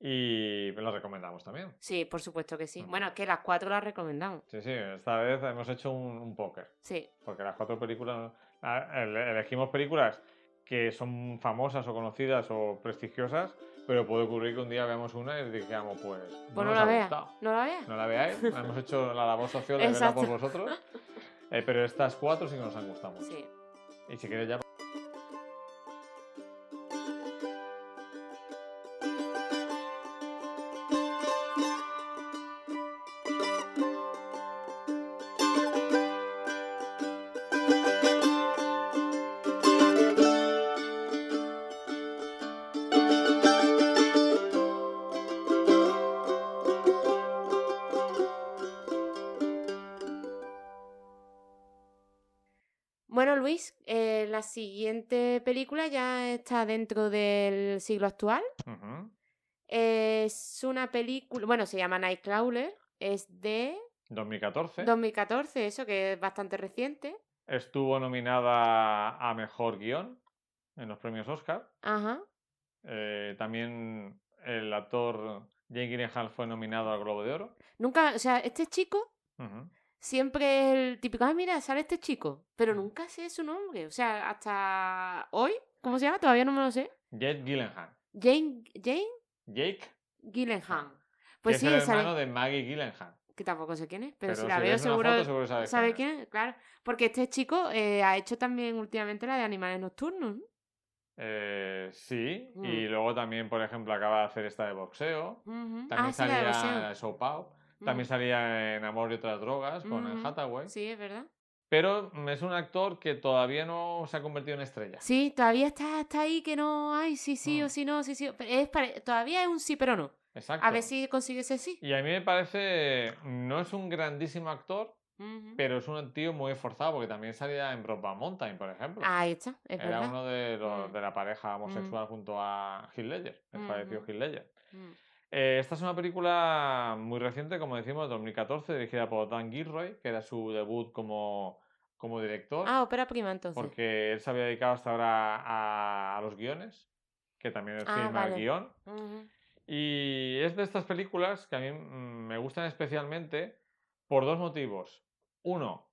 Y lo recomendamos también. sí, por supuesto que sí. Mm. Bueno, que las cuatro las recomendamos. Sí, sí, esta vez hemos hecho un, un póker, Sí, porque las cuatro películas, ele- elegimos películas que son famosas o conocidas o prestigiosas, pero puede ocurrir que un día veamos una y digamos, pues, no pues no nos la ha gustado. No la veas. No la veáis, hemos hecho la labor social de verla por vosotros. Eh, pero estas cuatro sí que nos han gustado mucho. Sí. Y si queréis ya. Siguiente película ya está dentro del siglo actual. Es una película, bueno, se llama Nightcrawler, es de 2014. 2014, eso que es bastante reciente. Estuvo nominada a mejor guion en los premios Oscar. Ajá. Eh, también el actor Jake Gyllenhaal fue nominado al Globo de Oro. Nunca, o sea, este chico Ujú. Siempre es el típico, ah, mira, sale este chico, pero nunca sé su nombre. O sea, hasta hoy, ¿cómo se llama? Todavía no me lo sé. Jake Gyllenhaal. Jane, Jane Jake, Gyllenhaal. que Pues es sí, el sale- hermano de Maggie Gyllenhaal. que tampoco sé quién es, pero, Pero si la si veo seguro foto, seguro sabe quién es, claro. Porque este chico eh, ha hecho también últimamente la de animales nocturnos, ¿no? Eh, sí, Mm. y luego también, por ejemplo, acaba de hacer esta de boxeo. También Ah, sí, la de salía boxeo. Pau. También Mm. salía en Amor y otras drogas con Ujú. Hathaway. Sí, es verdad. Pero mm, es un actor que todavía no se ha convertido en estrella. Sí, todavía está, está ahí que no, ay, sí, sí Mm. o sí, no, sí, sí. Es pare- Todavía es un sí, pero no. Exacto. A ver si consigue ese sí. Y a mí me parece, no es un grandísimo actor, Ujú. pero es un tío muy esforzado, porque también salía en Brokeback Mountain, por ejemplo. Ahí está, es Era verdad. uno de, los, Mm. de la pareja homosexual junto a Heath Ledger, el fallecido. Heath Ledger. Eh, esta es una película muy reciente, como decimos, 2014, dirigida por Dan Gilroy, que era su debut como, como director, Ah, ópera prima entonces. porque él se había dedicado hasta ahora a, a los guiones, que también es Ah, vale. guion. Ujú. Y es de estas películas que a mí me gustan especialmente por dos motivos. Uno,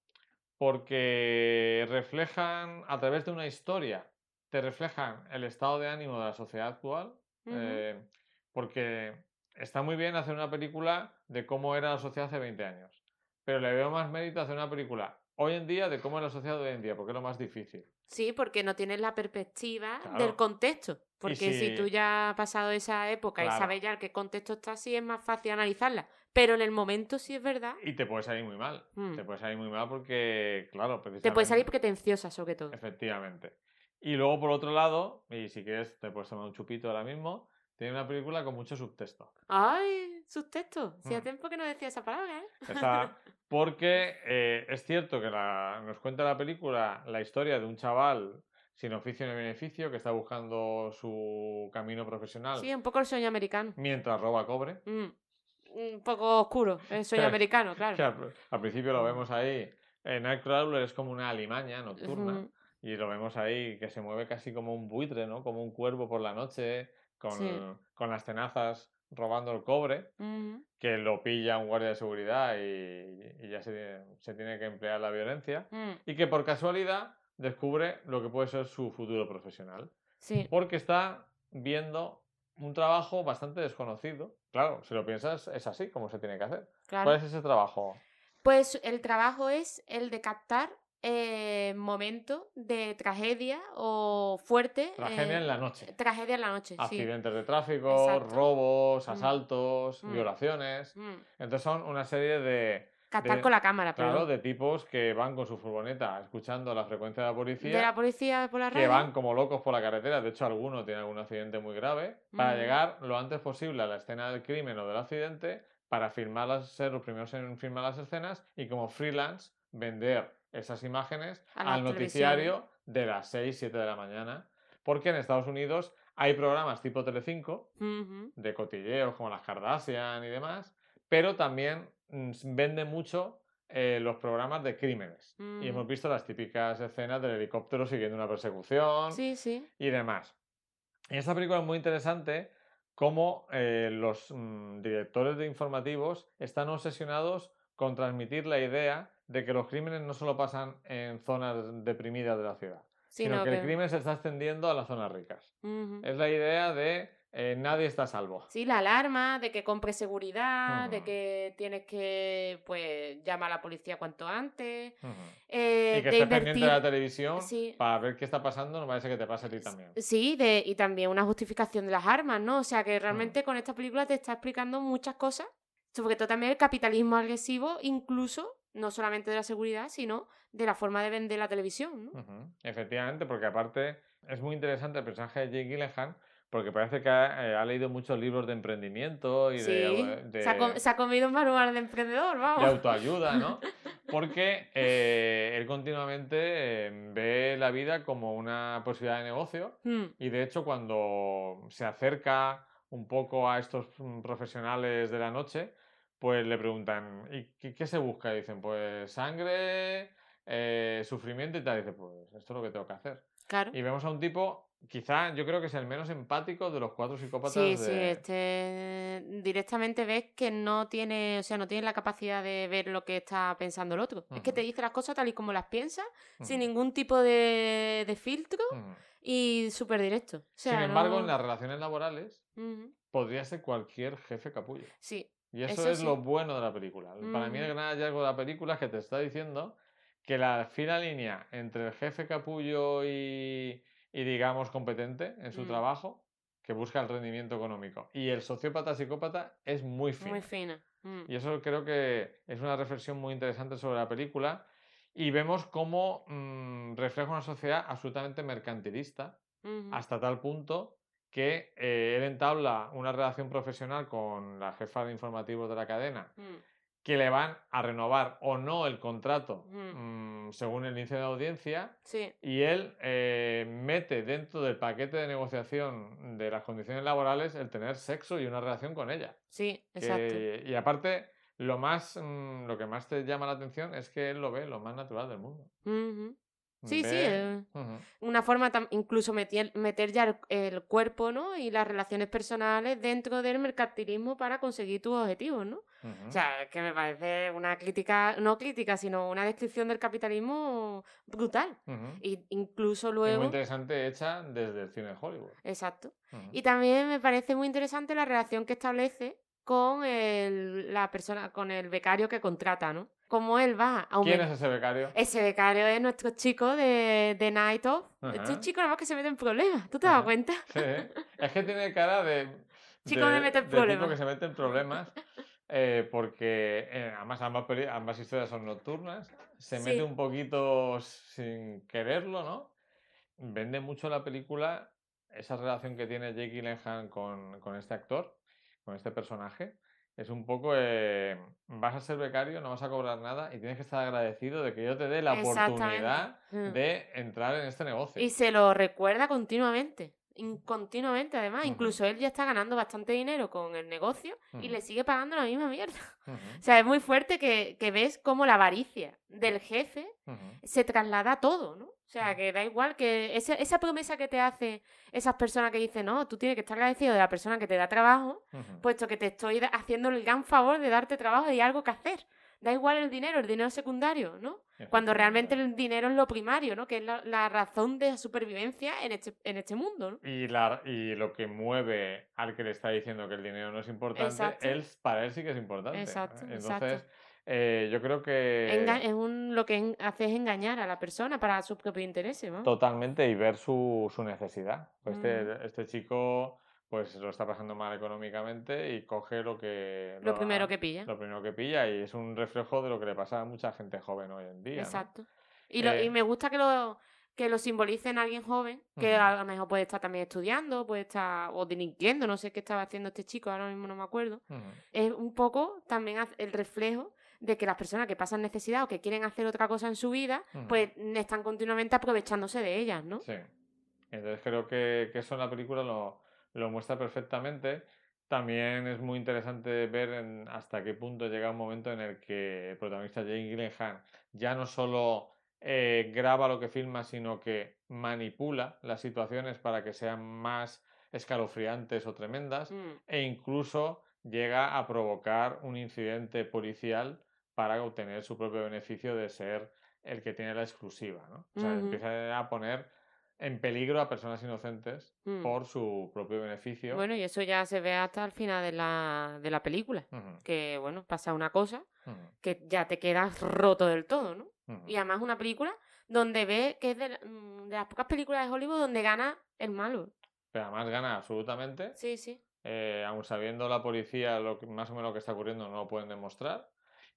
porque reflejan, a través de una historia, te reflejan el estado de ánimo de la sociedad actual. Ujú. eh, porque está muy bien hacer una película de cómo era la sociedad hace 20 años. Pero le veo más mérito hacer una película hoy en día de cómo es la sociedad de hoy en día, porque es lo más difícil. Sí, porque no tienes la perspectiva Claro. del contexto. Porque si... si- tú ya has pasado esa época y sabes ya en qué contexto está, sí es más fácil analizarla. Pero en el momento sí es verdad. Y te puede salir muy mal. Mm. Te puede salir muy mal porque, claro, Te puede precisamente- salir pretenciosa, sobre todo. Efectivamente. Y luego, por otro lado, y si quieres, te puedes tomar un chupito ahora mismo, tiene una película con mucho subtexto. ¡Ay! Sus textos. Hacía Mm. tiempo que no decía esa palabra, ¿eh? Esa- [LAUGHS] porque eh, es cierto que la- nos cuenta la película la historia de un chaval sin oficio ni beneficio que está buscando su camino profesional Sí, un poco el sueño americano. mientras roba cobre. Mm. Un poco oscuro, el sueño [LAUGHS] Que- americano, Que claro. al, al principio lo vemos ahí. En Nightcrawler es como una alimaña nocturna. Ujú. Y lo vemos ahí que se mueve casi como un buitre, ¿no? Como un cuervo por la noche, con, Sí. con las tenazas robando el cobre, que lo pilla un guardia de seguridad y, y ya se, se tiene que emplear la violencia. Mm. Y que por casualidad descubre lo que puede ser su futuro profesional. Sí. Porque está viendo un trabajo bastante desconocido. Claro, si lo piensas, es así como se tiene que hacer. Claro. ¿Cuál es ese trabajo? Pues el trabajo es el de captar eh, momentos de tragedia o fuerte. Tragedia eh, en la noche. Tragedia en la noche, sí. Accidentes de tráfico, Exacto. robos, Mm. asaltos, Mm. violaciones. Mm. Entonces son una serie de, Captar de- con la cámara, pero claro, de tipos que van con su furgoneta escuchando la frecuencia de la policía, de la policía por la que radio. van como locos por la carretera. De hecho, alguno tiene algún accidente muy grave, para Mm. llegar lo antes posible a la escena del crimen o del accidente, para filmarlas, ser los primeros en filmar las escenas y como freelance vender esas imágenes al noticiario de las 6, 7 de la mañana. Porque en Estados Unidos hay programas tipo Telecinco Ujú. de cotilleos como las Kardashian y demás, pero también mm, s- vende mucho eh, los programas de crímenes. Y hemos Ujú. visto las típicas escenas del helicóptero siguiendo una persecución Sí, sí. y demás. En esta película es muy interesante cómo eh, los mm, directores de informativos están obsesionados con transmitir la idea de que los crímenes no solo pasan en zonas deprimidas de la ciudad, sino Sino que, que... el crimen se está extendiendo a las zonas ricas. Es la idea de eh, nadie está a salvo. Sí, la alarma de que compre seguridad, de que tienes que, pues, llamar a la policía cuanto antes, eh, y que de estés pendiente de la televisión Sí. para ver qué está pasando, no parece que te pase a ti también. Sí, de, y también una justificación de las armas, ¿no? O sea que realmente con esta película te está explicando muchas cosas, sobre todo también el capitalismo agresivo, incluso no solamente de la seguridad, sino de la forma de vender la televisión, Efectivamente, porque aparte es muy interesante el personaje de Jake Gyllenhaal, porque parece que ha, eh, ha leído muchos libros de emprendimiento y Sí, de, de- se, ha com- se ha comido un manual de emprendedor, de vamos. autoayuda, ¿no? [LAUGHS] Porque eh, él continuamente eh, ve la vida como una posibilidad de negocio Mm, y de hecho cuando se acerca un poco a estos mm, profesionales de la noche, pues le preguntan, ¿y qué, qué se busca? Y dicen, pues sangre, eh, sufrimiento y tal. Y dice, pues esto es lo que tengo que hacer. claro. Y vemos a un tipo, quizá yo creo que es el menos empático de los cuatro psicópatas Sí, sí, de... este directamente ves que no tiene, o sea, no tiene la capacidad de ver lo que está pensando el otro. Es que te dice las cosas tal y como las piensa, sin ningún tipo de, de filtro y súper directo. O sea, Sin embargo, no- en las relaciones laborales podría ser cualquier jefe capullo. Sí, Y eso, Eso es sí. lo bueno de la película. Para mí el gran hallazgo de la película es que te está diciendo que la fina línea entre el jefe capullo y, y digamos competente en su Mm. trabajo que busca el rendimiento económico. Y el sociópata psicópata es muy fino. Muy fina. Mm. Y eso creo que es una reflexión muy interesante sobre la película. Y vemos cómo mm, refleja una sociedad absolutamente mercantilista, hasta tal punto que eh, él entabla una relación profesional con la jefa de informativos de la cadena, Mm. que le van a renovar o no el contrato Mm. mm, según el índice de audiencia, Sí. y él eh, mete dentro del paquete de negociación de las condiciones laborales el tener sexo y una relación con ella. Sí, exacto. Que- y aparte, lo más mm, lo que más te llama la atención es que él lo ve lo más natural del mundo. Sí, sí, Ve- eh, una forma incluso meter, meter ya el, el cuerpo, ¿no? Y las relaciones personales dentro del mercantilismo para conseguir tus objetivos, ¿no? O sea, que me parece una crítica, no crítica, sino una descripción del capitalismo brutal. Y incluso Y muy luego... interesante hecha desde el cine de Hollywood. Exacto. Y también me parece muy interesante la relación que establece con el, la persona, con el becario que contrata, ¿no? Como él va a ¿Quién es ese becario? Ese becario es nuestro chico de, de Night Of. Ajá. Este chico nada más que se mete en problemas. ¿Tú te das cuenta? Sí, es que tiene cara de. [LAUGHS] Chico de tipo problemas. que se mete en problemas. [LAUGHS] eh, porque eh, además ambas, peli- ambas historias son nocturnas. Se Sí. mete un poquito sin quererlo, ¿no? Vende mucho la película esa relación que tiene Jake Gyllenhaal con, con este actor, con este personaje. Es un poco, eh, vas a ser becario, no vas a cobrar nada y tienes que estar agradecido de que yo te dé la oportunidad Mm. de entrar en este negocio. Y se lo recuerda continuamente. in- continuamente, además. Incluso él ya está ganando bastante dinero con el negocio y le sigue pagando la misma mierda. [LAUGHS] O sea, es muy fuerte que, que ves cómo la avaricia del jefe se traslada a todo, ¿no? O sea, que da igual que esa, esa promesa que te hace esas personas que dicen, no, tú tienes que estar agradecido de la persona que te da trabajo, puesto que te estoy haciendo el gran favor de darte trabajo y algo que hacer. Da igual el dinero, el dinero secundario, ¿no? Cuando realmente el dinero es lo primario, ¿no? Que es la, la razón de supervivencia en este, en este mundo, ¿no? Y, la, y lo que mueve al que le está diciendo que el dinero no es importante, Exacto. él, para él sí que es importante. Exacto, Entonces, exacto. Eh, yo creo que Enga- es un, lo que hace es engañar a la persona para sus propios intereses, ¿no? totalmente y ver su, su necesidad. Pues Mm. Este, este chico pues lo está pasando mal económicamente y coge lo que... Lo primero que pilla. Lo primero que pilla y es un reflejo de lo que le pasa a mucha gente joven hoy en día. ¿no? Exacto. Y, lo- Eh, y me gusta que lo, que lo simbolice en alguien joven, que a lo mejor puede estar también estudiando, puede estar o delinquiendo, no sé qué estaba haciendo este chico, ahora mismo no me acuerdo. Es un poco también el reflejo de que las personas que pasan necesidad o que quieren hacer otra cosa en su vida, pues están continuamente aprovechándose de ellas, ¿no? Sí. Entonces creo que, que eso en la película lo, lo muestra perfectamente. También es muy interesante ver en- hasta qué punto llega un momento en el que el protagonista Jake Gyllenhaal ya no solo eh, graba lo que filma, sino que manipula las situaciones para que sean más escalofriantes o tremendas Mm, e incluso llega a provocar un incidente policial para obtener su propio beneficio de ser el que tiene la exclusiva, ¿no? O sea, empieza a poner en peligro a personas inocentes mm. por su propio beneficio. Bueno, y eso ya se ve hasta el final de la, de la película. Que, bueno, pasa una cosa que ya te quedas roto del todo, ¿no? Y además una película donde ve que es de, la- mm, de las pocas películas de Hollywood donde gana el malo. Pero además gana absolutamente, Sí, sí. eh, aun sabiendo la policía lo que, más o menos lo que está ocurriendo, no lo pueden demostrar.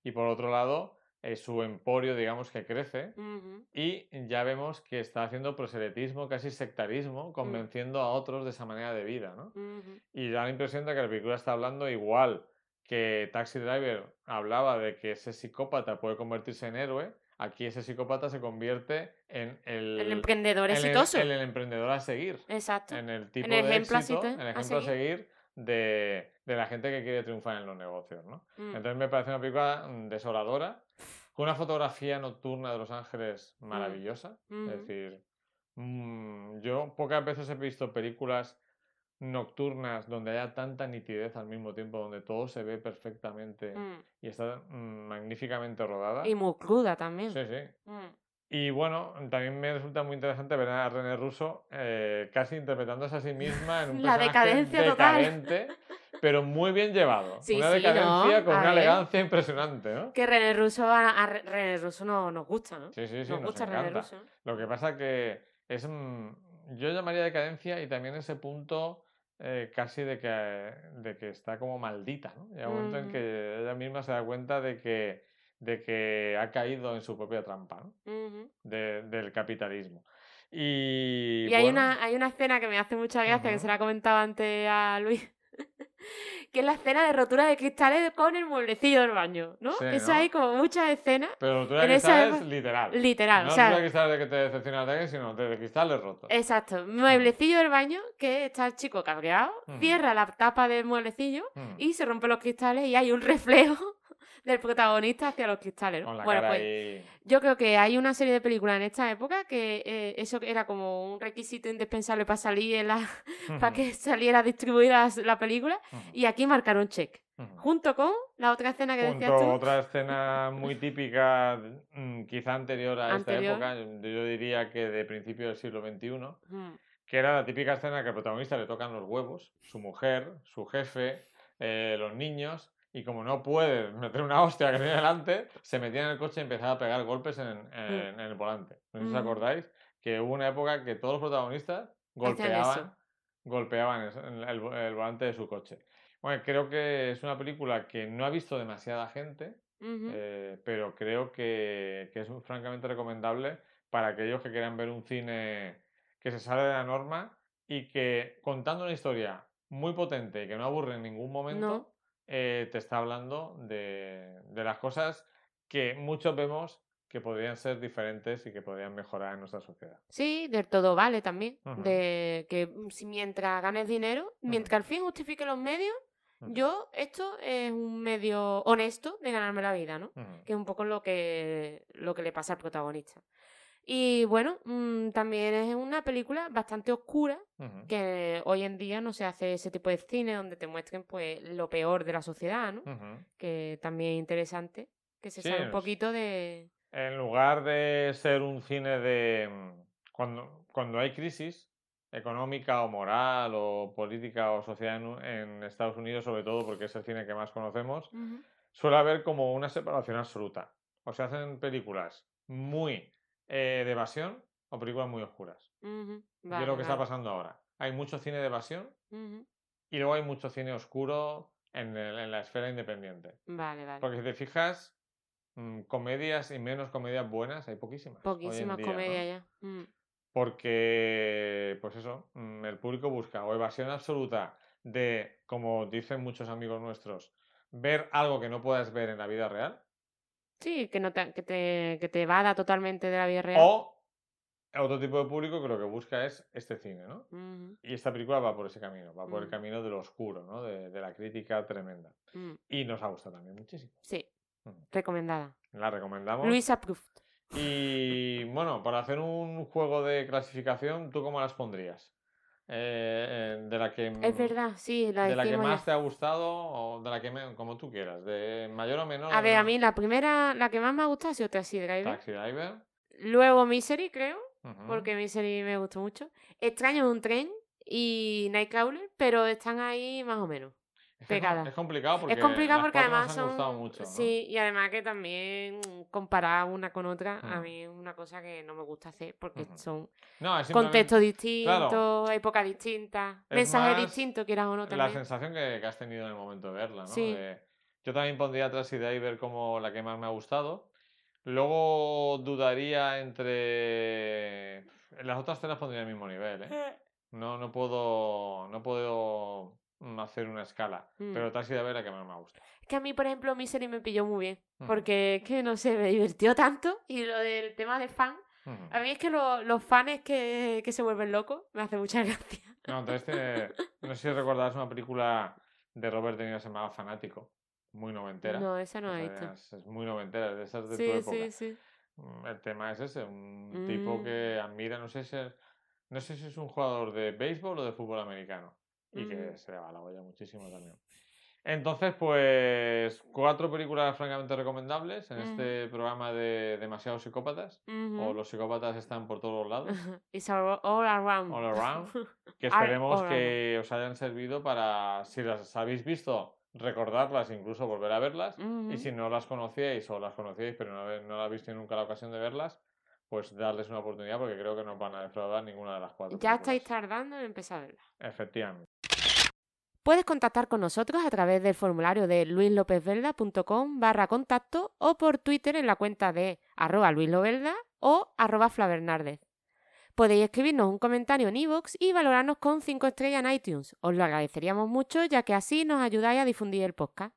Y por otro lado, eh, su emporio, digamos, que crece. Ujú. Y ya vemos que está haciendo proselitismo, casi sectarismo, convenciendo a otros de esa manera de vida, ¿no? Ujú. Y da la impresión de que la película está hablando igual que Taxi Driver hablaba de que ese psicópata puede convertirse en héroe, aquí ese psicópata se convierte en el, El emprendedor en el- exitoso. en el emprendedor a seguir, Exacto. en el tipo el de ejemplo a éxito, seguir- en el a ejemplo a seguir. De, de la gente que quiere triunfar en los negocios, ¿no? Mm. Entonces me parece una película mm, desoladora, con una fotografía nocturna de Los Ángeles maravillosa. Ujú. Es decir, mm, yo pocas veces he visto películas nocturnas donde haya tanta nitidez al mismo tiempo, donde todo se ve perfectamente Mm. y está mm, magníficamente rodada. Y muy cruda también. Sí, sí. Mm. Y bueno, también me resulta muy interesante ver a René Russo eh, casi interpretándose a sí misma en [LAUGHS] un La personaje total. decadente, pero muy bien llevado. Sí, una sí, decadencia ¿no? con A una ver. elegancia impresionante, ¿no? Que René Russo, a, a René Russo no, nos gusta, ¿no? Sí, sí, sí, nos nos gusta René. Russo. Lo que pasa que es mm, yo llamaría decadencia y también ese punto eh, casi de que, de que está como maldita, ¿no? Llega un momento en Ujú. que ella misma se da cuenta de que, de que ha caído en su propia trampa, ¿no? Ujú. de- del capitalismo. Y, Y hay, bueno, una, hay una escena que me hace mucha gracia, que Ujú. se la comentaba antes a Luis, [LAUGHS] que es la escena de rotura de cristales con el mueblecillo del baño, ¿no? Sí, Eso ¿no? hay como muchas escenas, Pero tú en que esa literal. literal, no o sea, tú cristal de que te decepciona de sino de cristales rotos. exacto, mueblecillo del baño, que está el chico cabreado, Ujú. cierra la tapa del mueblecillo Mm. y se rompen los cristales y hay un [LAUGHS] reflejo del protagonista hacia los cristales, ¿no? Bueno, pues ahí. Yo creo que hay una serie de películas en esta época que eh, eso era como un requisito indispensable para salir en la, [LAUGHS] para que saliera distribuida la película y aquí marcaron check. Junto con la otra escena que decías Junto tú. a otra escena muy típica, mm, quizá anterior a Anterior. esta época, yo diría que de principio del siglo XXI, que era la típica escena que al protagonista le tocan los huevos, su mujer, su jefe, eh, los niños, y como no puede meter una hostia que tiene delante, se metía en el coche y empezaba a pegar golpes en, en- en el volante. No sé si os Mm. acordáis que hubo una época que todos los protagonistas golpeaban, golpeaban el, vo- el volante de su coche. Bueno, creo que es una película que no ha visto demasiada gente, ujú. eh, pero creo que, que es un- francamente recomendable para aquellos que quieran ver un cine que se sale de la norma y que contando una historia muy potente y que no aburre en ningún momento, No. Eh, te está hablando de, de las cosas que muchos vemos que podrían ser diferentes y que podrían mejorar en nuestra sociedad. Sí, del todo vale también. De que mm, si mientras ganes dinero, mientras el fin justifique los medios, yo esto es un medio honesto de ganarme la vida, ¿no? Que es un poco lo que, lo que le pasa al protagonista. Y bueno, mm, también es una película bastante oscura, que hoy en día no se hace ese tipo de cine donde te muestren pues lo peor de la sociedad, ¿no? Que también es interesante, que se Sí, sabe un poquito de... En lugar de ser un cine de mm, cuando, cuando hay crisis económica o moral o política o social en Estados Unidos, sobre todo porque es el cine que más conocemos, suele haber como una separación absoluta. O se hacen películas muy eh, de evasión o películas muy oscuras. Vale, es lo que está pasando ahora. Hay mucho cine de evasión y luego hay mucho cine oscuro en, el- en la esfera independiente. Vale, vale. Porque si te fijas, mm, comedias y menos comedias buenas hay poquísimas. Poquísimas comedias ya. Mm, Porque, pues eso, mm, el público busca o evasión absoluta de, como dicen muchos amigos nuestros, ver algo que no puedas ver en la vida real, Sí, que, no te, que, te, que te evada totalmente de la vida real. o otro tipo de público que lo que busca es este cine, ¿no? Y esta película va por ese camino, va por el Mm. camino de lo oscuro, ¿no? De, de la crítica tremenda. mm, Y nos ha gustado también muchísimo. Sí, Mm. recomendada. La recomendamos. Luis approved. Y bueno, para hacer un juego de clasificación, ¿tú cómo las pondrías? Eh, eh, de la que, Es verdad, sí, la de la que más ya. te ha gustado o de la que me- como tú quieras, de mayor o menor. A ver, a mí la primera, la que más me ha gustado ha sido Taxi Driver. Taxi Driver. Luego Misery, creo, porque Misery me gustó mucho. Extraño un tren y Nightcrawler, pero están ahí más o menos. Es complicado porque es complicado porque además nos han son... gustado mucho. ¿no? Sí, y además que también comparar una con otra, a Mm. mí es una cosa que no me gusta hacer porque Ujú. son No, simplemente contextos distintos, claro. épocas distintas, Es mensajes distintos, quieras o no la también. sensación que, que has tenido en el momento de verla, ¿no? Sí. De- yo también pondría Taxi Driver como la que más me ha gustado. Luego dudaría entre... En las otras te las pondría al mismo nivel, ¿eh? [LAUGHS] No, no puedo, no puedo hacer una escala. Mm. Pero Taxi Driver es la que más me gusta. Es que a mí, por ejemplo, Misery me pilló muy bien. Ujú. Porque es que, no sé, me divirtió tanto. Y lo del tema de fan. A mí es que lo- los fans que, que se vuelven locos me hace mucha gracia. No, entonces no sé si recordarás una película de Robert De Niro que se llamaba Fanático. Muy noventera. No, esa no he visto. es, es muy noventera, de esas de tu Sí, época. sí, sí. Mm, El tema es ese, un tipo Mm. que admira, no sé si es, no sé si es un jugador de béisbol o de fútbol americano. Y que Mm. se le va la olla muchísimo también. Entonces, pues, cuatro películas francamente recomendables en Ujú. este programa de Demasiados Psicópatas. O los psicópatas están por todos lados, [LAUGHS] It's all, all around. all around. [LAUGHS] Que esperemos all que os hayan servido para, si las habéis visto, recordarlas, incluso volver a verlas. Y si no las conocíais o las conocíais pero no, no la habéis tenido nunca la ocasión de verlas, pues darles una oportunidad porque creo que no van a defraudar ninguna de las cuatro. Ya películas. estáis tardando en empezar a verla. Efectivamente. Puedes contactar con nosotros a través del formulario de luislopezvelda.com barra contacto o por Twitter en la cuenta de arroba luislovelda o arroba flavernardez. Podéis escribirnos un comentario en iVoox y valorarnos con 5 estrellas en iTunes. Os lo agradeceríamos mucho ya que así nos ayudáis a difundir el podcast.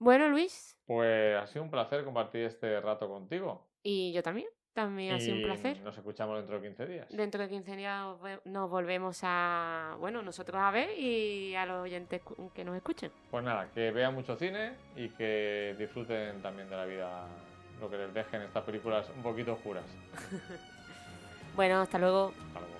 Bueno, Luis, Pues ha sido un placer compartir este rato contigo. y yo también. También ha sido un placer. Nos escuchamos dentro de 15 días. Dentro de 15 días nos volvemos a, bueno, nosotros a ver y a los oyentes que nos escuchen. Pues nada, que vean mucho cine y que disfruten también de la vida, lo que les dejen estas películas un poquito oscuras. [LAUGHS] Bueno, hasta luego. Hasta luego.